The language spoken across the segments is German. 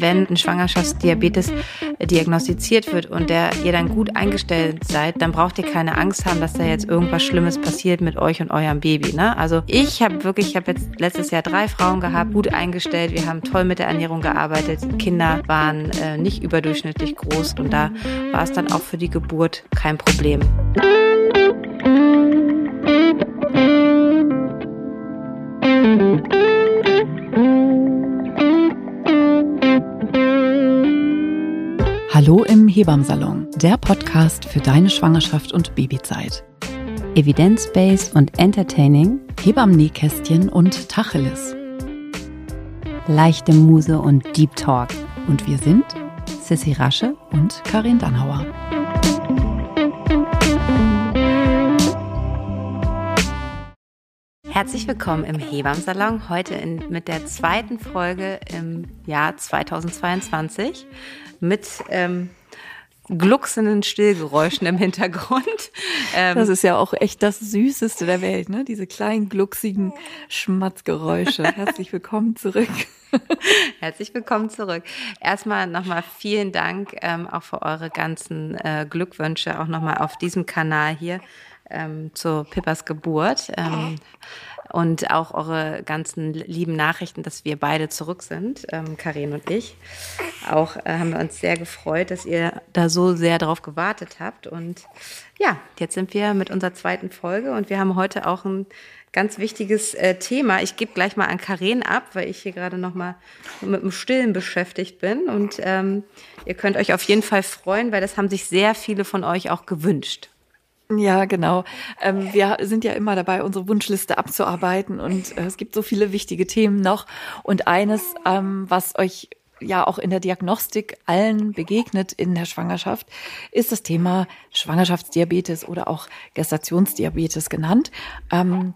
wenn ein Schwangerschaftsdiabetes diagnostiziert wird und der ihr dann gut eingestellt seid, dann braucht ihr keine Angst haben, dass da jetzt irgendwas Schlimmes passiert mit euch und eurem Baby. Ne? Also ich habe wirklich, ich habe jetzt letztes Jahr drei Frauen gehabt, gut eingestellt. Wir haben toll mit der Ernährung gearbeitet. Kinder waren äh, nicht überdurchschnittlich groß und da war es dann auch für die Geburt kein Problem. Hallo im Hebammsalon, der Podcast für deine Schwangerschaft und Babyzeit. Evidence-based und entertaining, Hebammen-Nähkästchen und Tacheles. Leichte Muse und Deep Talk. Und wir sind Sissy Rasche und Karin Dannhauer. Herzlich willkommen im Hebammsalon, heute in, mit der zweiten Folge im Jahr 2022 mit ähm, glucksenden Stillgeräuschen im Hintergrund. Ähm, das ist ja auch echt das Süßeste der Welt, ne? Diese kleinen glucksigen Schmatzgeräusche. Herzlich willkommen zurück. Herzlich willkommen zurück. Erstmal nochmal vielen Dank ähm, auch für eure ganzen äh, Glückwünsche, auch nochmal auf diesem Kanal hier ähm, zu Pippas Geburt. Ähm, und auch eure ganzen lieben Nachrichten, dass wir beide zurück sind, ähm, Karin und ich. Auch äh, haben wir uns sehr gefreut, dass ihr da so sehr drauf gewartet habt. Und ja, jetzt sind wir mit unserer zweiten Folge und wir haben heute auch ein ganz wichtiges äh, Thema. Ich gebe gleich mal an Karin ab, weil ich hier gerade noch mal mit dem Stillen beschäftigt bin. Und ähm, ihr könnt euch auf jeden Fall freuen, weil das haben sich sehr viele von euch auch gewünscht. Ja, genau. Ähm, wir sind ja immer dabei, unsere Wunschliste abzuarbeiten und äh, es gibt so viele wichtige Themen noch. Und eines, ähm, was euch ja auch in der Diagnostik allen begegnet in der Schwangerschaft, ist das Thema Schwangerschaftsdiabetes oder auch Gestationsdiabetes genannt. Ähm,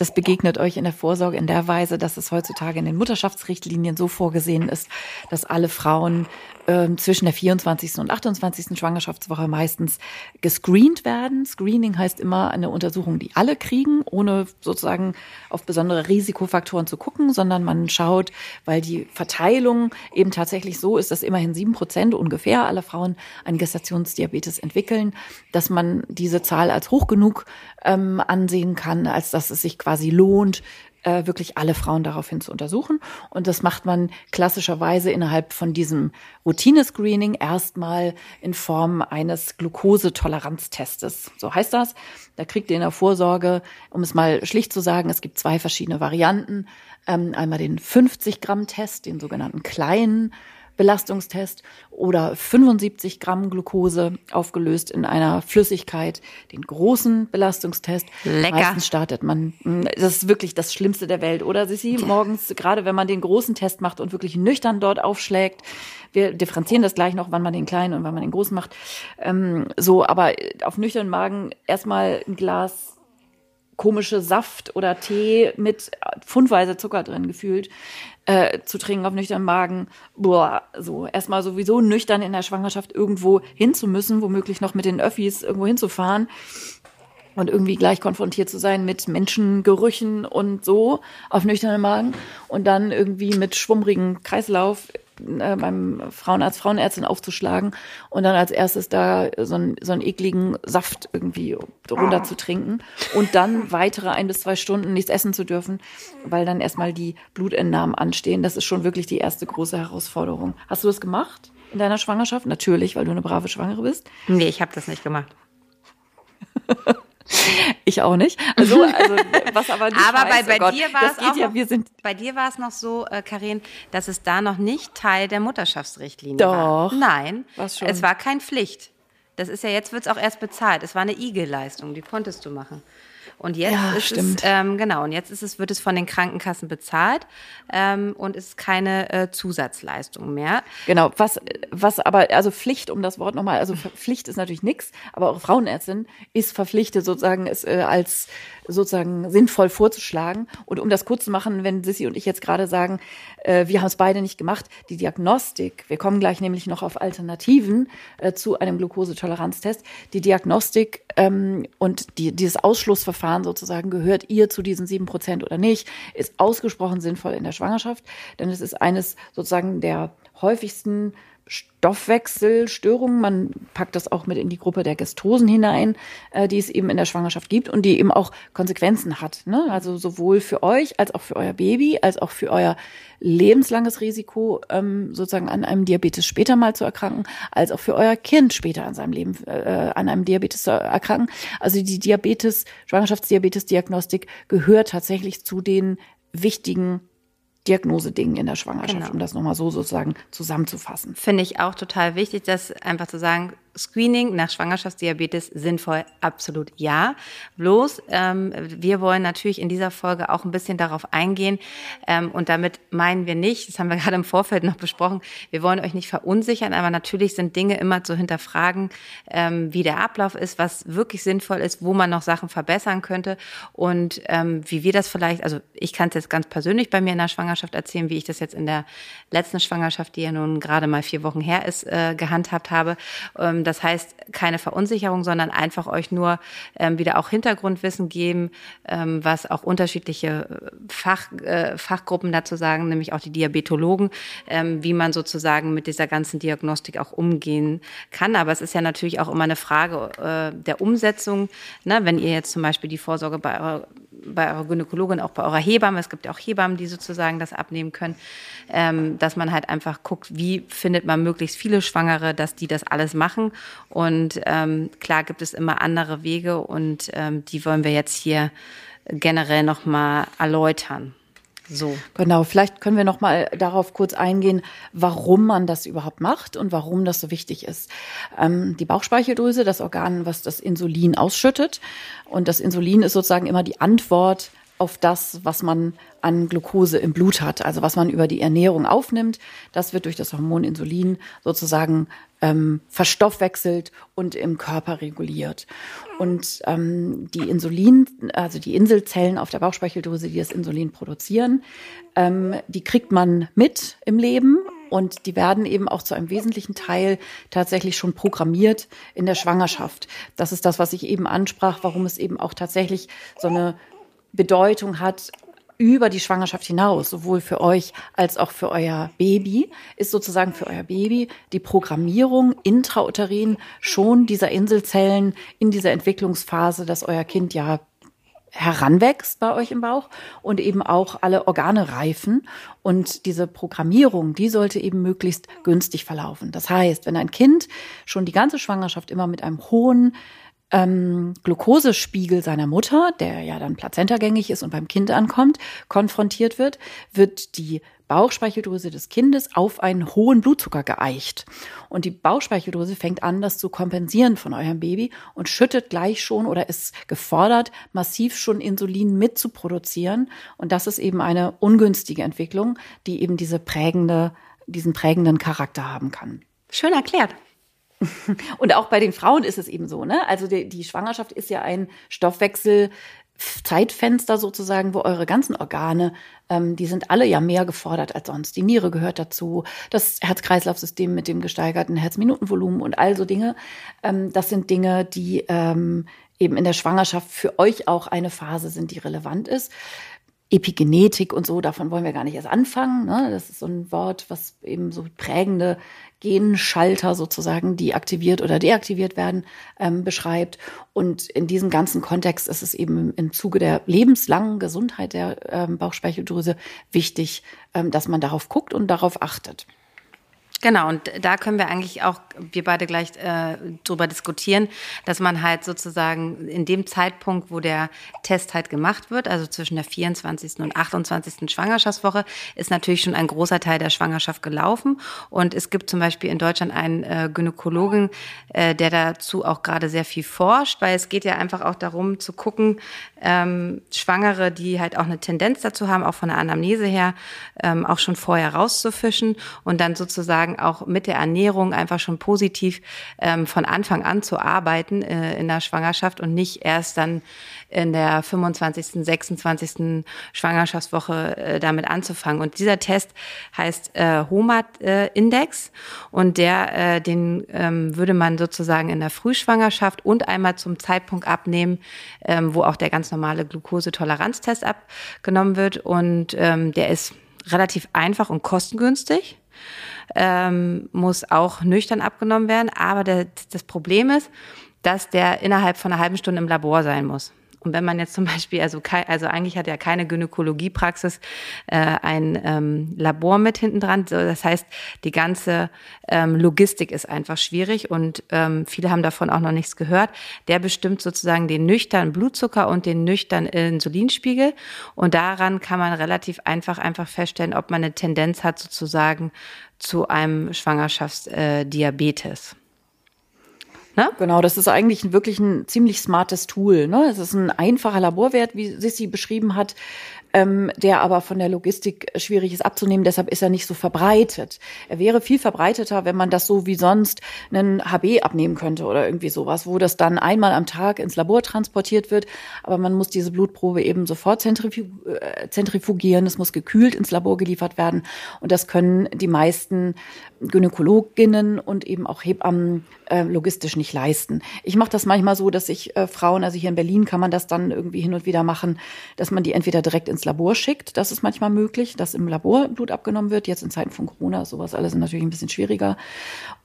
das begegnet euch in der Vorsorge in der Weise, dass es heutzutage in den Mutterschaftsrichtlinien so vorgesehen ist, dass alle Frauen äh, zwischen der 24. und 28. Schwangerschaftswoche meistens gescreent werden. Screening heißt immer eine Untersuchung, die alle kriegen, ohne sozusagen auf besondere Risikofaktoren zu gucken, sondern man schaut, weil die Verteilung eben tatsächlich so ist, dass immerhin sieben Prozent ungefähr aller Frauen einen Gestationsdiabetes entwickeln, dass man diese Zahl als hoch genug ähm, ansehen kann, als dass es sich quasi lohnt, äh, wirklich alle Frauen daraufhin zu untersuchen. Und das macht man klassischerweise innerhalb von diesem Routinescreening erstmal in Form eines Glukosetoleranztestes. So heißt das. Da kriegt ihr in der Vorsorge, um es mal schlicht zu sagen, es gibt zwei verschiedene Varianten. Ähm, einmal den 50 Gramm Test, den sogenannten kleinen Belastungstest oder 75 Gramm Glucose aufgelöst in einer Flüssigkeit, den großen Belastungstest. Lecker. Meistens startet man, hm, das ist wirklich das Schlimmste der Welt, oder Sissi? Morgens, gerade wenn man den großen Test macht und wirklich nüchtern dort aufschlägt. Wir differenzieren das gleich noch, wann man den kleinen und wann man den großen macht. Ähm, so, aber auf nüchternen Magen erstmal ein Glas komische Saft oder Tee mit pfundweise Zucker drin gefühlt äh, zu trinken auf nüchternen Magen. Boah, so erstmal sowieso nüchtern in der Schwangerschaft irgendwo hinzumüssen, womöglich noch mit den Öffis irgendwo hinzufahren und irgendwie gleich konfrontiert zu sein mit Menschengerüchen und so auf nüchternen Magen und dann irgendwie mit schwummrigen Kreislauf äh, beim Frauenarzt, Frauenärztin aufzuschlagen und dann als erstes da so, einen, so einen ekligen Saft irgendwie runter zu trinken und dann weitere ein bis zwei Stunden nichts essen zu dürfen, weil dann erstmal die Blutentnahmen anstehen. Das ist schon wirklich die erste große Herausforderung. Hast du das gemacht in deiner Schwangerschaft? Natürlich, weil du eine brave Schwangere bist. Nee, ich habe das nicht gemacht. Ich auch nicht. Also, also was aber nicht Aber heißt, bei, bei oh dir war es auch ja, noch, wir sind bei dir war es noch so, äh, Karin, dass es da noch nicht Teil der Mutterschaftsrichtlinie Doch. war. Nein, Was schon? es war kein Pflicht. Das ist ja jetzt wird es auch erst bezahlt. Es war eine IG-Leistung, die konntest du machen. Und jetzt Ja, ist stimmt. es ähm, genau und jetzt ist es wird es von den Krankenkassen bezahlt ähm, und ist keine äh, Zusatzleistung mehr. Genau, was, was aber, also Pflicht, um das Wort nochmal, also Pflicht ist natürlich nix, aber eure Frauenärztin ist verpflichtet, sozusagen es äh, als sozusagen sinnvoll vorzuschlagen. Und um das kurz zu machen, wenn Sissi und ich jetzt gerade sagen, äh, wir haben es beide nicht gemacht, die Diagnostik, wir kommen gleich nämlich noch auf Alternativen äh, zu einem Glukosetoleranztest, die Diagnostik ähm, und die, dieses Ausschlussverfahren Verfahren sozusagen, gehört ihr zu diesen sieben Prozent oder nicht, ist ausgesprochen sinnvoll in der Schwangerschaft, denn es ist eines sozusagen der häufigsten Stoffwechselstörungen. Man packt das auch mit in die Gruppe der Gestosen hinein, äh, die es eben in der Schwangerschaft gibt und die eben auch Konsequenzen hat. Ne? Also sowohl für euch als auch für euer Baby, als auch für euer lebenslanges Risiko, ähm, sozusagen an einem Diabetes später mal zu erkranken, als auch für euer Kind später an seinem Leben äh, an einem Diabetes zu erkranken. Also die Diabetes, Schwangerschaftsdiabetes-Diagnostik gehört tatsächlich zu den wichtigen Diagnosedingen in der Schwangerschaft, genau. um das nochmal so sozusagen zusammenzufassen. Finde ich auch total wichtig, das einfach zu sagen, Screening nach Schwangerschaftsdiabetes sinnvoll? Absolut ja. Bloß, ähm, wir wollen natürlich in dieser Folge auch ein bisschen darauf eingehen. Ähm, und damit meinen wir nicht, das haben wir gerade im Vorfeld noch besprochen, wir wollen euch nicht verunsichern, aber natürlich sind Dinge immer zu hinterfragen, ähm, wie der Ablauf ist, was wirklich sinnvoll ist, wo man noch Sachen verbessern könnte und ähm, wie wir das vielleicht, also ich kann es jetzt ganz persönlich bei mir in der Schwangerschaft erzählen, wie ich das jetzt in der letzten Schwangerschaft, die ja nun gerade mal vier Wochen her ist, äh, gehandhabt habe ähm, das heißt, keine Verunsicherung, sondern einfach euch nur ähm, wieder auch Hintergrundwissen geben, ähm, was auch unterschiedliche Fach, äh, Fachgruppen dazu sagen, nämlich auch die Diabetologen, ähm, wie man sozusagen mit dieser ganzen Diagnostik auch umgehen kann. Aber es ist ja natürlich auch immer eine Frage äh, der Umsetzung. Ne? Wenn ihr jetzt zum Beispiel die Vorsorge bei eurer bei eurer Gynäkologin, auch bei eurer Hebamme. Es gibt ja auch Hebammen, die sozusagen das abnehmen können, ähm, dass man halt einfach guckt, wie findet man möglichst viele Schwangere, dass die das alles machen. Und ähm, klar gibt es immer andere Wege und ähm, die wollen wir jetzt hier generell nochmal erläutern. So. Genau, vielleicht können wir noch mal darauf kurz eingehen, warum man das überhaupt macht und warum das so wichtig ist. Ähm, die Bauchspeicheldrüse, das Organ, was das Insulin ausschüttet. Und das Insulin ist sozusagen immer die Antwort auf das, was man an Glucose im Blut hat, also was man über die Ernährung aufnimmt. Das wird durch das Hormon Insulin sozusagen ähm, verstoffwechselt und im Körper reguliert. Und ähm, die Insulin, also die Inselzellen auf der Bauchspeicheldrüse, die das Insulin produzieren, ähm, die kriegt man mit im Leben und die werden eben auch zu einem wesentlichen Teil tatsächlich schon programmiert in der Schwangerschaft. Das ist das, was ich eben ansprach, warum es eben auch tatsächlich so eine Bedeutung hat, über die Schwangerschaft hinaus, sowohl für euch als auch für euer Baby, ist sozusagen für euer Baby die Programmierung intrauterin schon dieser Inselzellen in dieser Entwicklungsphase, dass euer Kind ja heranwächst bei euch im Bauch und eben auch alle Organe reifen. Und diese Programmierung, die sollte eben möglichst günstig verlaufen. Das heißt, wenn ein Kind schon die ganze Schwangerschaft immer mit einem hohen ähm, Glukosespiegel seiner Mutter, der ja dann plazentagängig ist und beim Kind ankommt, konfrontiert wird, wird die Bauchspeicheldrüse des Kindes auf einen hohen Blutzucker geeicht. Und die Bauchspeicheldrüse fängt an, das zu kompensieren von eurem Baby und schüttet gleich schon oder ist gefordert, massiv schon Insulin mitzuproduzieren. Und das ist eben eine ungünstige Entwicklung, die eben diese prägende, diesen prägenden Charakter haben kann. Schön erklärt. Und auch bei den Frauen ist es eben so, ne? Also die, die Schwangerschaft ist ja ein Stoffwechsel, Zeitfenster sozusagen, wo eure ganzen Organe, ähm, die sind alle ja mehr gefordert als sonst. Die Niere gehört dazu, das Herz-Kreislauf-System mit dem gesteigerten Herzminutenvolumen und all so Dinge. Ähm, das sind Dinge, die ähm, eben in der Schwangerschaft für euch auch eine Phase sind, die relevant ist. Epigenetik und so, davon wollen wir gar nicht erst anfangen. Ne? Das ist so ein Wort, was eben so prägende Genschalter sozusagen, die aktiviert oder deaktiviert werden, ähm, beschreibt. Und in diesem ganzen Kontext ist es eben im Zuge der lebenslangen Gesundheit der ähm, Bauchspeicheldrüse wichtig, ähm, dass man darauf guckt und darauf achtet. Genau, und da können wir eigentlich auch, wir beide gleich äh, drüber diskutieren, dass man halt sozusagen in dem Zeitpunkt, wo der Test halt gemacht wird, also zwischen der 24. und 28. Schwangerschaftswoche, ist natürlich schon ein großer Teil der Schwangerschaft gelaufen. Und es gibt zum Beispiel in Deutschland einen äh, Gynäkologen, äh, der dazu auch gerade sehr viel forscht, weil es geht ja einfach auch darum zu gucken, ähm, Schwangere, die halt auch eine Tendenz dazu haben, auch von der Anamnese her, ähm, auch schon vorher rauszufischen und dann sozusagen sozusagen auch mit der Ernährung einfach schon positiv ähm, von Anfang an zu arbeiten äh, in der Schwangerschaft und nicht erst dann in der 25., 26. Schwangerschaftswoche äh, damit anzufangen. Und dieser Test heißt äh, HOMAT-Index und der, äh, den ähm, würde man sozusagen in der Frühschwangerschaft und einmal zum Zeitpunkt abnehmen, ähm, wo auch der ganz normale Glukosetoleranztest abgenommen wird. Und ähm, der ist relativ einfach und kostengünstig. Ähm, muss auch nüchtern abgenommen werden. Aber der, das Problem ist, dass der innerhalb von einer halben Stunde im Labor sein muss. Und wenn man jetzt zum Beispiel, also, also eigentlich hat ja keine Gynäkologiepraxis äh, ein ähm, Labor mit hinten dran. Das heißt, die ganze ähm, Logistik ist einfach schwierig und ähm, viele haben davon auch noch nichts gehört. Der bestimmt sozusagen den nüchternen Blutzucker und den nüchternen Insulinspiegel. Und daran kann man relativ einfach einfach feststellen, ob man eine Tendenz hat sozusagen zu einem Schwangerschaftsdiabetes. Ne? Genau, das ist eigentlich wirklich ein ziemlich smartes Tool. Ne? Es ist ein einfacher Laborwert, wie Sissi beschrieben hat ähm, der aber von der Logistik schwierig ist abzunehmen. Deshalb ist er nicht so verbreitet. Er wäre viel verbreiteter, wenn man das so wie sonst einen HB abnehmen könnte oder irgendwie sowas, wo das dann einmal am Tag ins Labor transportiert wird. Aber man muss diese Blutprobe eben sofort äh, zentrifugieren. Es muss gekühlt ins Labor geliefert werden. Und das können die meisten Gynäkologinnen und eben auch Hebammen äh, logistisch nicht leisten. Ich mache das manchmal so, dass ich äh, Frauen, also hier in Berlin kann man das dann irgendwie hin und wieder machen, dass man die entweder direkt ins Labor schickt. Das ist manchmal möglich, dass im Labor Blut abgenommen wird. Jetzt in Zeiten von Corona ist sowas alles natürlich ein bisschen schwieriger.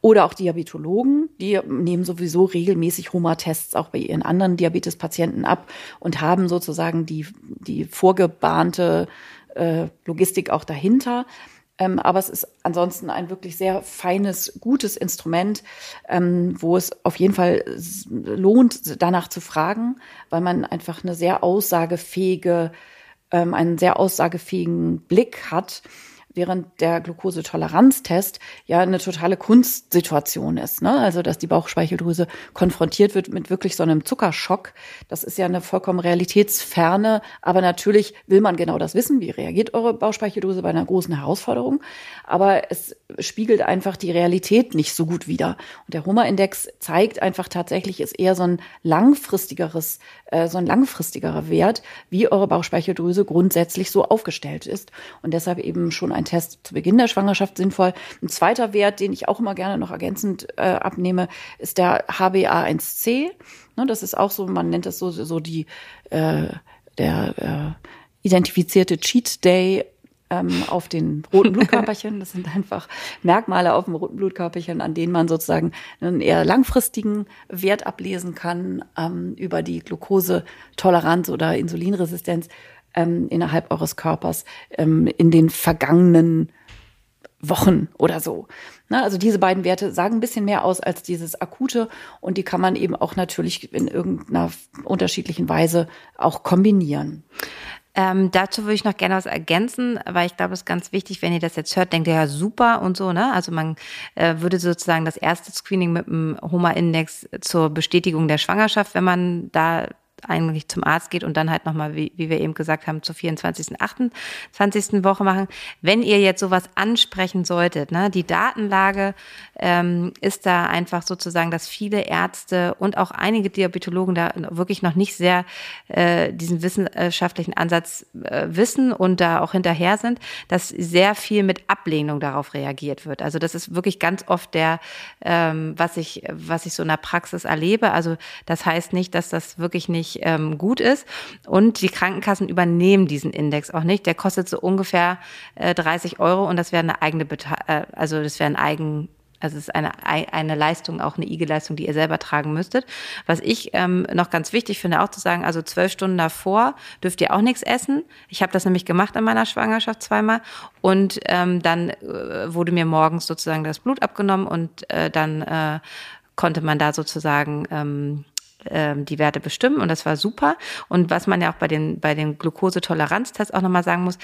Oder auch Diabetologen, die nehmen sowieso regelmäßig Homa-Tests auch bei ihren anderen Diabetespatienten ab und haben sozusagen die, die vorgebahnte äh, Logistik auch dahinter. Ähm, aber es ist ansonsten ein wirklich sehr feines, gutes Instrument, ähm, wo es auf jeden Fall lohnt, danach zu fragen, weil man einfach eine sehr aussagefähige ähm, einen sehr aussagefähigen Blick hat während der Glukosetoleranztest ja eine totale Kunstsituation ist. Ne? Also dass die Bauchspeicheldrüse konfrontiert wird mit wirklich so einem Zuckerschock. Das ist ja eine vollkommen realitätsferne, aber natürlich will man genau das wissen. Wie reagiert eure Bauchspeicheldrüse bei einer großen Herausforderung? Aber es spiegelt einfach die Realität nicht so gut wider. Und der Homa-Index zeigt einfach tatsächlich, ist eher so ein langfristigeres, äh, so ein langfristigerer Wert, wie eure Bauchspeicheldrüse grundsätzlich so aufgestellt ist. Und deshalb eben schon ein Test zu Beginn der Schwangerschaft sinnvoll. Ein zweiter Wert, den ich auch immer gerne noch ergänzend äh, abnehme, ist der HbA1c. Ne, das ist auch so, man nennt das so, so die, äh, der äh, identifizierte Cheat Day ähm, auf den roten Blutkörperchen. Das sind einfach Merkmale auf dem roten Blutkörperchen, an denen man sozusagen einen eher langfristigen Wert ablesen kann ähm, über die Glukosetoleranz oder Insulinresistenz ähm, innerhalb eures Körpers ähm, in den vergangenen Wochen oder so. Na, also diese beiden Werte sagen ein bisschen mehr aus als dieses akute und die kann man eben auch natürlich in irgendeiner unterschiedlichen Weise auch kombinieren. Ähm, dazu würde ich noch gerne was ergänzen, weil ich glaube, es ist ganz wichtig, wenn ihr das jetzt hört, denkt ihr ja super und so, ne? Also man äh, würde sozusagen das erste Screening mit dem HOMA-Index zur Bestätigung der Schwangerschaft, wenn man da eigentlich zum Arzt geht und dann halt nochmal, wie, wie wir eben gesagt haben, zur 24., 28. Woche machen. Wenn ihr jetzt sowas ansprechen solltet, ne, die Datenlage ähm, ist da einfach sozusagen, dass viele Ärzte und auch einige Diabetologen da wirklich noch nicht sehr äh, diesen wissenschaftlichen Ansatz äh, wissen und da auch hinterher sind, dass sehr viel mit Ablehnung darauf reagiert wird. Also das ist wirklich ganz oft der, ähm, was ich, was ich so in der Praxis erlebe. Also das heißt nicht, dass das wirklich nicht ähm, gut ist. Und die Krankenkassen übernehmen diesen Index auch nicht. Der kostet so ungefähr äh, 30 Euro und das wäre eine eigene, Beta äh, also das wäre ein eigen also es ist eine, eine Leistung, auch eine IG-Leistung, die ihr selber tragen müsstet. Was ich ähm, noch ganz wichtig finde, auch zu sagen, also zwölf Stunden davor dürft ihr auch nichts essen. Ich habe das nämlich gemacht in meiner Schwangerschaft zweimal. Und ähm, dann äh, wurde mir morgens sozusagen das Blut abgenommen und äh, dann äh, konnte man da sozusagen ähm, ähm, die Werte bestimmen und das war super. Und was man ja auch bei den, bei den Glukosetoleranztests auch nochmal sagen muss,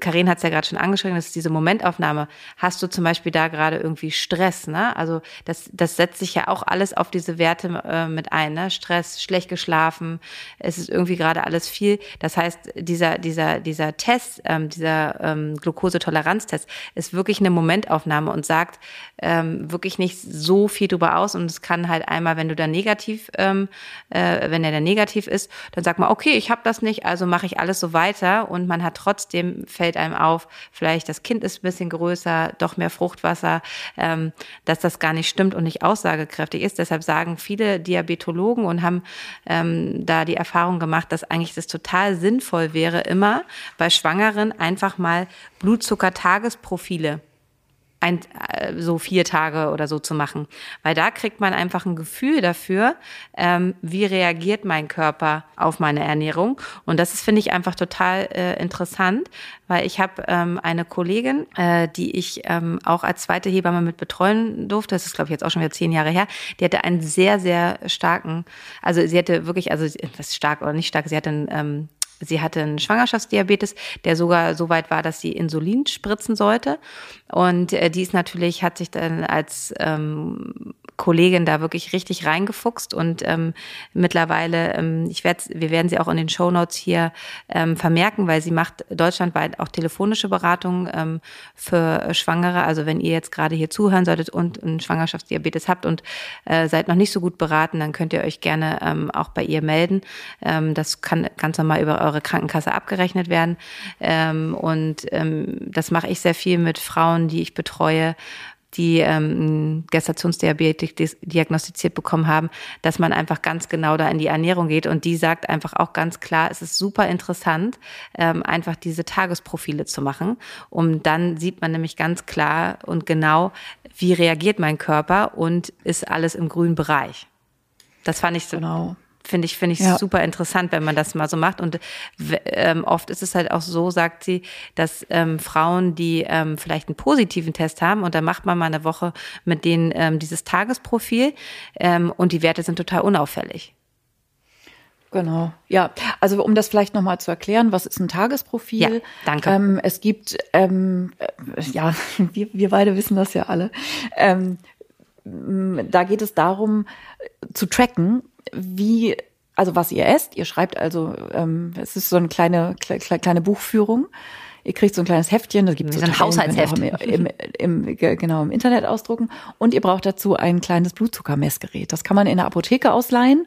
Karin hat es ja gerade schon angeschrieben, das ist diese Momentaufnahme. Hast du zum Beispiel da gerade irgendwie Stress, ne? Also das, das setzt sich ja auch alles auf diese Werte äh, mit ein, ne? Stress, schlecht geschlafen, es ist irgendwie gerade alles viel. Das heißt, dieser, dieser, dieser Test, ähm, dieser ähm, Glukosetoleranztest ist wirklich eine Momentaufnahme und sagt ähm, wirklich nicht so viel drüber aus. Und es kann halt einmal, wenn du da negativ, ähm, äh, wenn er da negativ ist, dann sagt man, okay, ich habe das nicht, also mache ich alles so weiter und man hat trotzdem trotzdem fällt einem auf, vielleicht das Kind ist ein bisschen größer, doch mehr Fruchtwasser, ähm, dass das gar nicht stimmt und nicht aussagekräftig ist. Deshalb sagen viele Diabetologen und haben ähm, da die Erfahrung gemacht, dass eigentlich das total sinnvoll wäre, immer bei Schwangeren einfach mal Blutzuckertagesprofile ein, äh, so vier Tage oder so zu machen. Weil da kriegt man einfach ein Gefühl dafür, ähm, wie reagiert mein Körper auf meine Ernährung. Und das ist, finde ich, einfach total äh, interessant, weil ich habe ähm, eine Kollegin, äh, die ich ähm, auch als zweite Hebamme mit betreuen durfte. Das ist, glaube ich, jetzt auch schon wieder zehn Jahre her. Die hatte einen sehr, sehr starken, also sie hatte wirklich, also was stark oder nicht stark, sie hatte einen ähm, Sie hatte einen Schwangerschaftsdiabetes, der sogar so weit war, dass sie Insulin spritzen sollte. Und äh, die ist natürlich, hat sich dann als ähm, Kollegin da wirklich richtig reingefuchst und ähm, mittlerweile, ähm, ich werde, wir werden sie auch in den Show Notes hier ähm, vermerken, weil sie macht deutschlandweit auch telefonische Beratungen ähm, für Schwangere. Also wenn ihr jetzt gerade hier zuhören solltet und einen Schwangerschaftsdiabetes habt und äh, seid noch nicht so gut beraten, dann könnt ihr euch gerne ähm, auch bei ihr melden. Ähm, das kann ganz normal über eure Krankenkasse abgerechnet werden. Ähm, und ähm, das mache ich sehr viel mit Frauen, die ich betreue die ähm, Gestationsdiabetik diagnostiziert bekommen haben, dass man einfach ganz genau da in die Ernährung geht. Und die sagt einfach auch ganz klar, es ist super interessant, ähm, einfach diese Tagesprofile zu machen. Und dann sieht man nämlich ganz klar und genau, wie reagiert mein Körper und ist alles im grünen Bereich. Das fand ich so. Genau finde ich, finde ich ja. super interessant, wenn man das mal so macht. Und ähm, oft ist es halt auch so, sagt sie, dass ähm, Frauen, die ähm, vielleicht einen positiven Test haben und dann macht man mal eine Woche mit denen ähm, dieses Tagesprofil ähm, und die Werte sind total unauffällig. Genau, ja. Also um das vielleicht nochmal zu erklären, was ist ein Tagesprofil? Ja, danke. Ähm, es gibt, ähm, äh, ja, wir, wir beide wissen das ja alle. Ähm, da geht es darum, zu tracken, wie, also was ihr esst. Ihr schreibt also, ähm, es ist so eine kleine, kleine, kleine Buchführung. Ihr kriegt so ein kleines Heftchen, das gibt so ein Haushaltsheft. Im, im, im, genau, im Internet ausdrucken. Und ihr braucht dazu ein kleines Blutzuckermessgerät. Das kann man in der Apotheke ausleihen.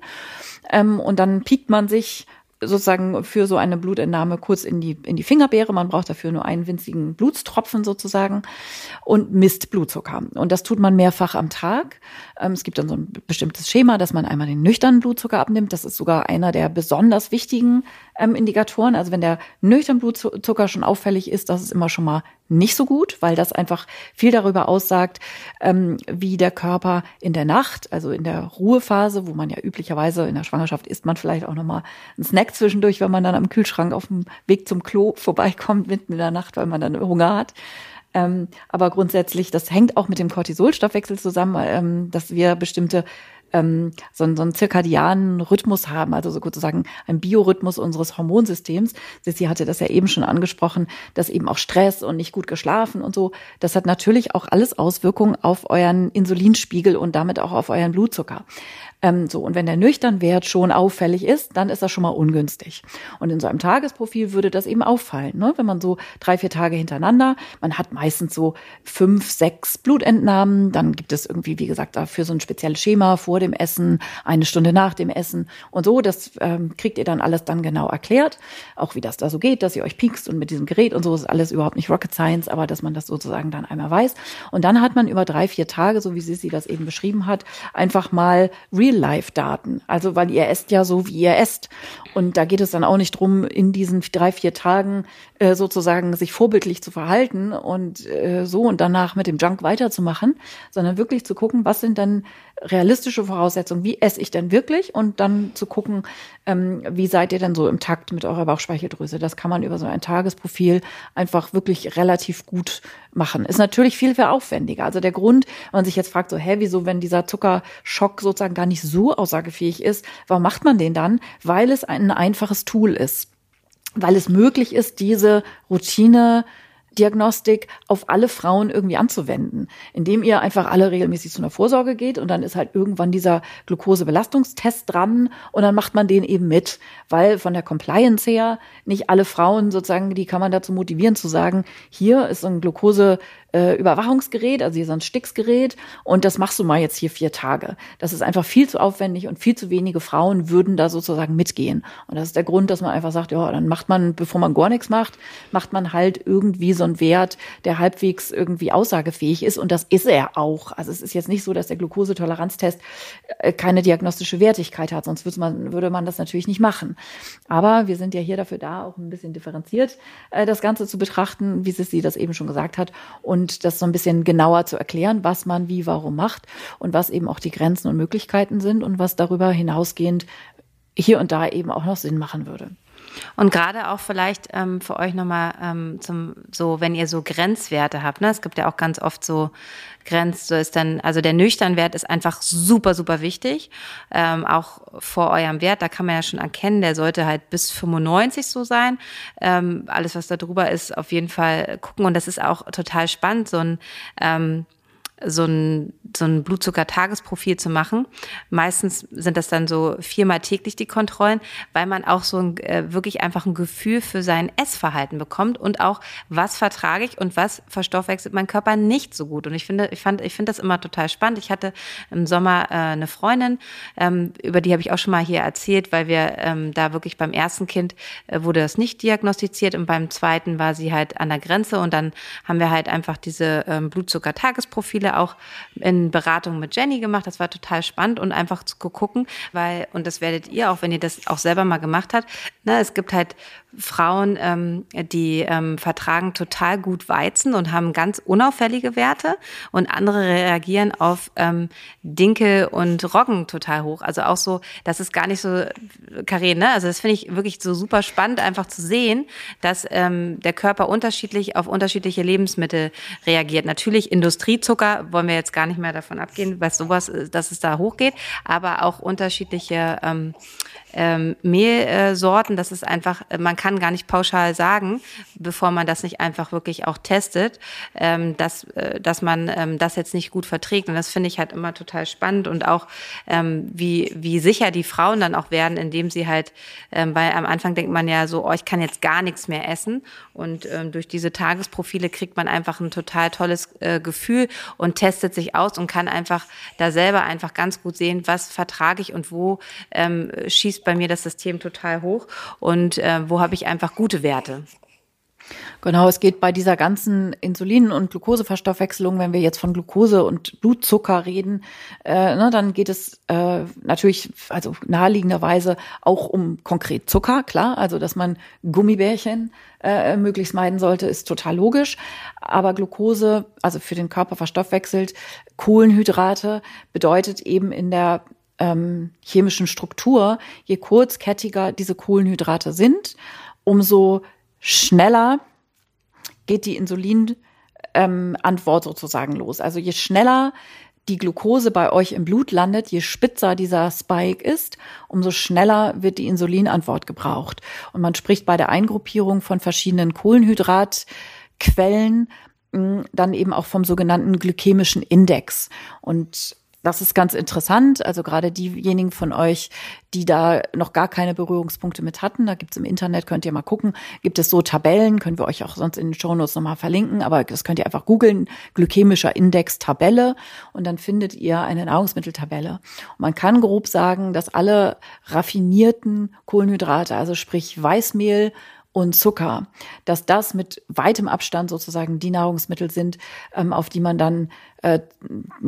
Ähm, und dann piekt man sich sozusagen für so eine Blutentnahme kurz in die, in die Fingerbeere. Man braucht dafür nur einen winzigen Blutstropfen sozusagen und misst Blutzucker. Und das tut man mehrfach am Tag. Ähm, es gibt dann so ein bestimmtes Schema, dass man einmal den nüchternen Blutzucker abnimmt. Das ist sogar einer der besonders wichtigen ähm, Indikatoren. Also wenn der nüchtern Blutzucker schon auffällig ist, das ist immer schon mal nicht so gut, weil das einfach viel darüber aussagt, ähm, wie der Körper in der Nacht, also in der Ruhephase, wo man ja üblicherweise in der Schwangerschaft isst man vielleicht auch nochmal einen Snack zwischendurch, wenn man dann am Kühlschrank auf dem Weg zum Klo vorbeikommt mitten in der Nacht, weil man dann Hunger hat. Ähm, aber grundsätzlich, das hängt auch mit dem Cortisolstoffwechsel zusammen, ähm, dass wir bestimmte ähm, so, einen, so einen zirkadianen Rhythmus haben, also sozusagen ein Biorhythmus unseres Hormonsystems. Sie hatte das ja eben schon angesprochen, dass eben auch Stress und nicht gut geschlafen und so, das hat natürlich auch alles Auswirkungen auf euren Insulinspiegel und damit auch auf euren Blutzucker. Ähm, so, und wenn der Nüchternwert schon auffällig ist, dann ist das schon mal ungünstig. Und in so einem Tagesprofil würde das eben auffallen, ne? wenn man so drei, vier Tage hintereinander, man hat meistens so fünf, sechs Blutentnahmen, dann gibt es irgendwie, wie gesagt, dafür so ein spezielles Schema vor dem Essen, eine Stunde nach dem Essen und so, das ähm, kriegt ihr dann alles dann genau erklärt, auch wie das da so geht, dass ihr euch piekst und mit diesem Gerät und so ist alles überhaupt nicht Rocket Science, aber dass man das sozusagen dann einmal weiß. Und dann hat man über drei, vier Tage, so wie sie das eben beschrieben hat, einfach mal Real-Life-Daten. Also weil ihr esst ja so, wie ihr esst. Und da geht es dann auch nicht drum, in diesen drei, vier Tagen äh, sozusagen sich vorbildlich zu verhalten und äh, so und danach mit dem Junk weiterzumachen, sondern wirklich zu gucken, was sind dann realistische Voraussetzungen, wie esse ich denn wirklich und dann zu gucken, ähm, wie seid ihr denn so im Takt mit eurer Bauchspeicheldrüse. Das kann man über so ein Tagesprofil einfach wirklich relativ gut machen. Ist natürlich viel, viel aufwendiger. Also der Grund, wenn man sich jetzt fragt, so, hä, wieso, wenn dieser Zuckerschock sozusagen gar nicht so aussagefähig ist, warum macht man den dann? Weil es ein einfaches Tool ist. Weil es möglich ist, diese Routine Diagnostik auf alle Frauen irgendwie anzuwenden, indem ihr einfach alle regelmäßig zu einer Vorsorge geht und dann ist halt irgendwann dieser Glukosebelastungstest dran und dann macht man den eben mit, weil von der Compliance her nicht alle Frauen sozusagen, die kann man dazu motivieren zu sagen, hier ist ein Glukose äh, Überwachungsgerät, also hier ist ein Sticksgerät und das machst du mal jetzt hier vier Tage. Das ist einfach viel zu aufwendig und viel zu wenige Frauen würden da sozusagen mitgehen. Und das ist der Grund, dass man einfach sagt, ja, dann macht man, bevor man gar nichts macht, macht man halt irgendwie so einen Wert, der halbwegs irgendwie aussagefähig ist und das ist er auch. Also es ist jetzt nicht so, dass der Glukosetoleranztest äh, keine diagnostische Wertigkeit hat, sonst würde man, würde man das natürlich nicht machen. Aber wir sind ja hier dafür da, auch ein bisschen differenziert äh, das Ganze zu betrachten, wie sie das eben schon gesagt hat. Und und das so ein bisschen genauer zu erklären, was man wie, warum macht und was eben auch die Grenzen und Möglichkeiten sind und was darüber hinausgehend hier und da eben auch noch Sinn machen würde. Und gerade auch vielleicht ähm, für euch nochmal ähm, zum, so, wenn ihr so Grenzwerte habt, ne? Es gibt ja auch ganz oft so Grenz, so ist dann, also der Nüchternwert ist einfach super, super wichtig. Ähm, auch vor eurem Wert, da kann man ja schon erkennen, der sollte halt bis 95 so sein. Ähm, alles, was da drüber ist, auf jeden Fall gucken. Und das ist auch total spannend, so ein ähm, so ein, so ein Blutzucker-Tagesprofil zu machen. Meistens sind das dann so viermal täglich die Kontrollen, weil man auch so ein, äh, wirklich einfach ein Gefühl für sein Essverhalten bekommt und auch, was vertrage ich und was verstoffwechselt mein Körper nicht so gut. Und ich finde, ich fand, ich finde das immer total spannend. Ich hatte im Sommer äh, eine Freundin, ähm, über die habe ich auch schon mal hier erzählt, weil wir ähm, da wirklich beim ersten Kind äh, wurde das nicht diagnostiziert und beim zweiten war sie halt an der Grenze und dann haben wir halt einfach diese ähm, Blutzucker-Tagesprofile viele auch in Beratung mit Jenny gemacht. Das war total spannend und einfach zu gucken, weil, und das werdet ihr auch, wenn ihr das auch selber mal gemacht habt, ne, es gibt halt Frauen, ähm, die ähm, vertragen total gut Weizen und haben ganz unauffällige Werte und andere reagieren auf ähm, Dinkel und Roggen total hoch. Also auch so, das ist gar nicht so, Karin, ne? Also das finde ich wirklich so super spannend, einfach zu sehen, dass ähm, der Körper unterschiedlich auf unterschiedliche Lebensmittel reagiert. Natürlich Industriezucker, wollen wir jetzt gar nicht mehr davon abgehen, was sowas, dass es da hochgeht, aber auch unterschiedliche ähm, ähm, Mehlsorten. Das ist einfach, man kann gar nicht pauschal sagen, bevor man das nicht einfach wirklich auch testet, ähm, dass, äh, dass man ähm, das jetzt nicht gut verträgt. Und das finde ich halt immer total spannend und auch ähm, wie, wie sicher die Frauen dann auch werden, indem sie halt, ähm, weil am Anfang denkt man ja so, oh, ich kann jetzt gar nichts mehr essen. Und ähm, durch diese Tagesprofile kriegt man einfach ein total tolles äh, Gefühl und testet sich aus und kann einfach da selber einfach ganz gut sehen, was vertrage ich und wo ähm, schießt bei mir das System total hoch und äh, wo habe ich einfach gute Werte. Genau, es geht bei dieser ganzen Insulin- und Glukoseverstoffwechselung, wenn wir jetzt von Glucose und Blutzucker reden, äh, ne, dann geht es äh, natürlich, also naheliegenderweise auch um konkret Zucker, klar, also dass man Gummibärchen äh, möglichst meiden sollte, ist total logisch. Aber Glucose, also für den Körper verstoffwechselt, Kohlenhydrate bedeutet eben in der ähm, chemischen Struktur, je kurzkettiger diese Kohlenhydrate sind, umso schneller geht die Insulinantwort ähm, sozusagen los. Also je schneller die Glucose bei euch im Blut landet, je spitzer dieser Spike ist, umso schneller wird die Insulinantwort gebraucht. Und man spricht bei der Eingruppierung von verschiedenen Kohlenhydratquellen mm, dann eben auch vom sogenannten glykämischen Index. Und das ist ganz interessant. Also gerade diejenigen von euch, die da noch gar keine Berührungspunkte mit hatten, da gibt's im Internet, könnt ihr mal gucken, gibt es so Tabellen, können wir euch auch sonst in den Shownotes nochmal verlinken, aber das könnt ihr einfach googeln, glykämischer Index Tabelle und dann findet ihr eine Nahrungsmitteltabelle. Und man kann grob sagen, dass alle raffinierten Kohlenhydrate, also sprich Weißmehl, und Zucker, dass das mit weitem Abstand sozusagen die Nahrungsmittel sind, ähm, auf die man dann äh,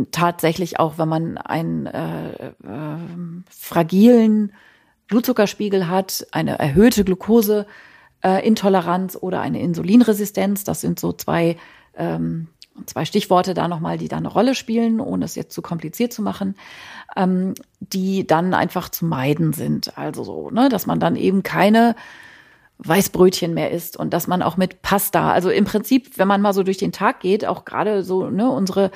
tatsächlich auch, wenn man einen äh, äh, fragilen Blutzuckerspiegel hat, eine erhöhte Glukoseintoleranz oder eine Insulinresistenz, das sind so zwei ähm, zwei Stichworte da nochmal, die da eine Rolle spielen, ohne es jetzt zu kompliziert zu machen, ähm, die dann einfach zu meiden sind. Also so, ne, dass man dann eben keine Weißbrötchen mehr isst und dass man auch mit Pasta, also im Prinzip, wenn man mal so durch den Tag geht, auch gerade so ne, unsere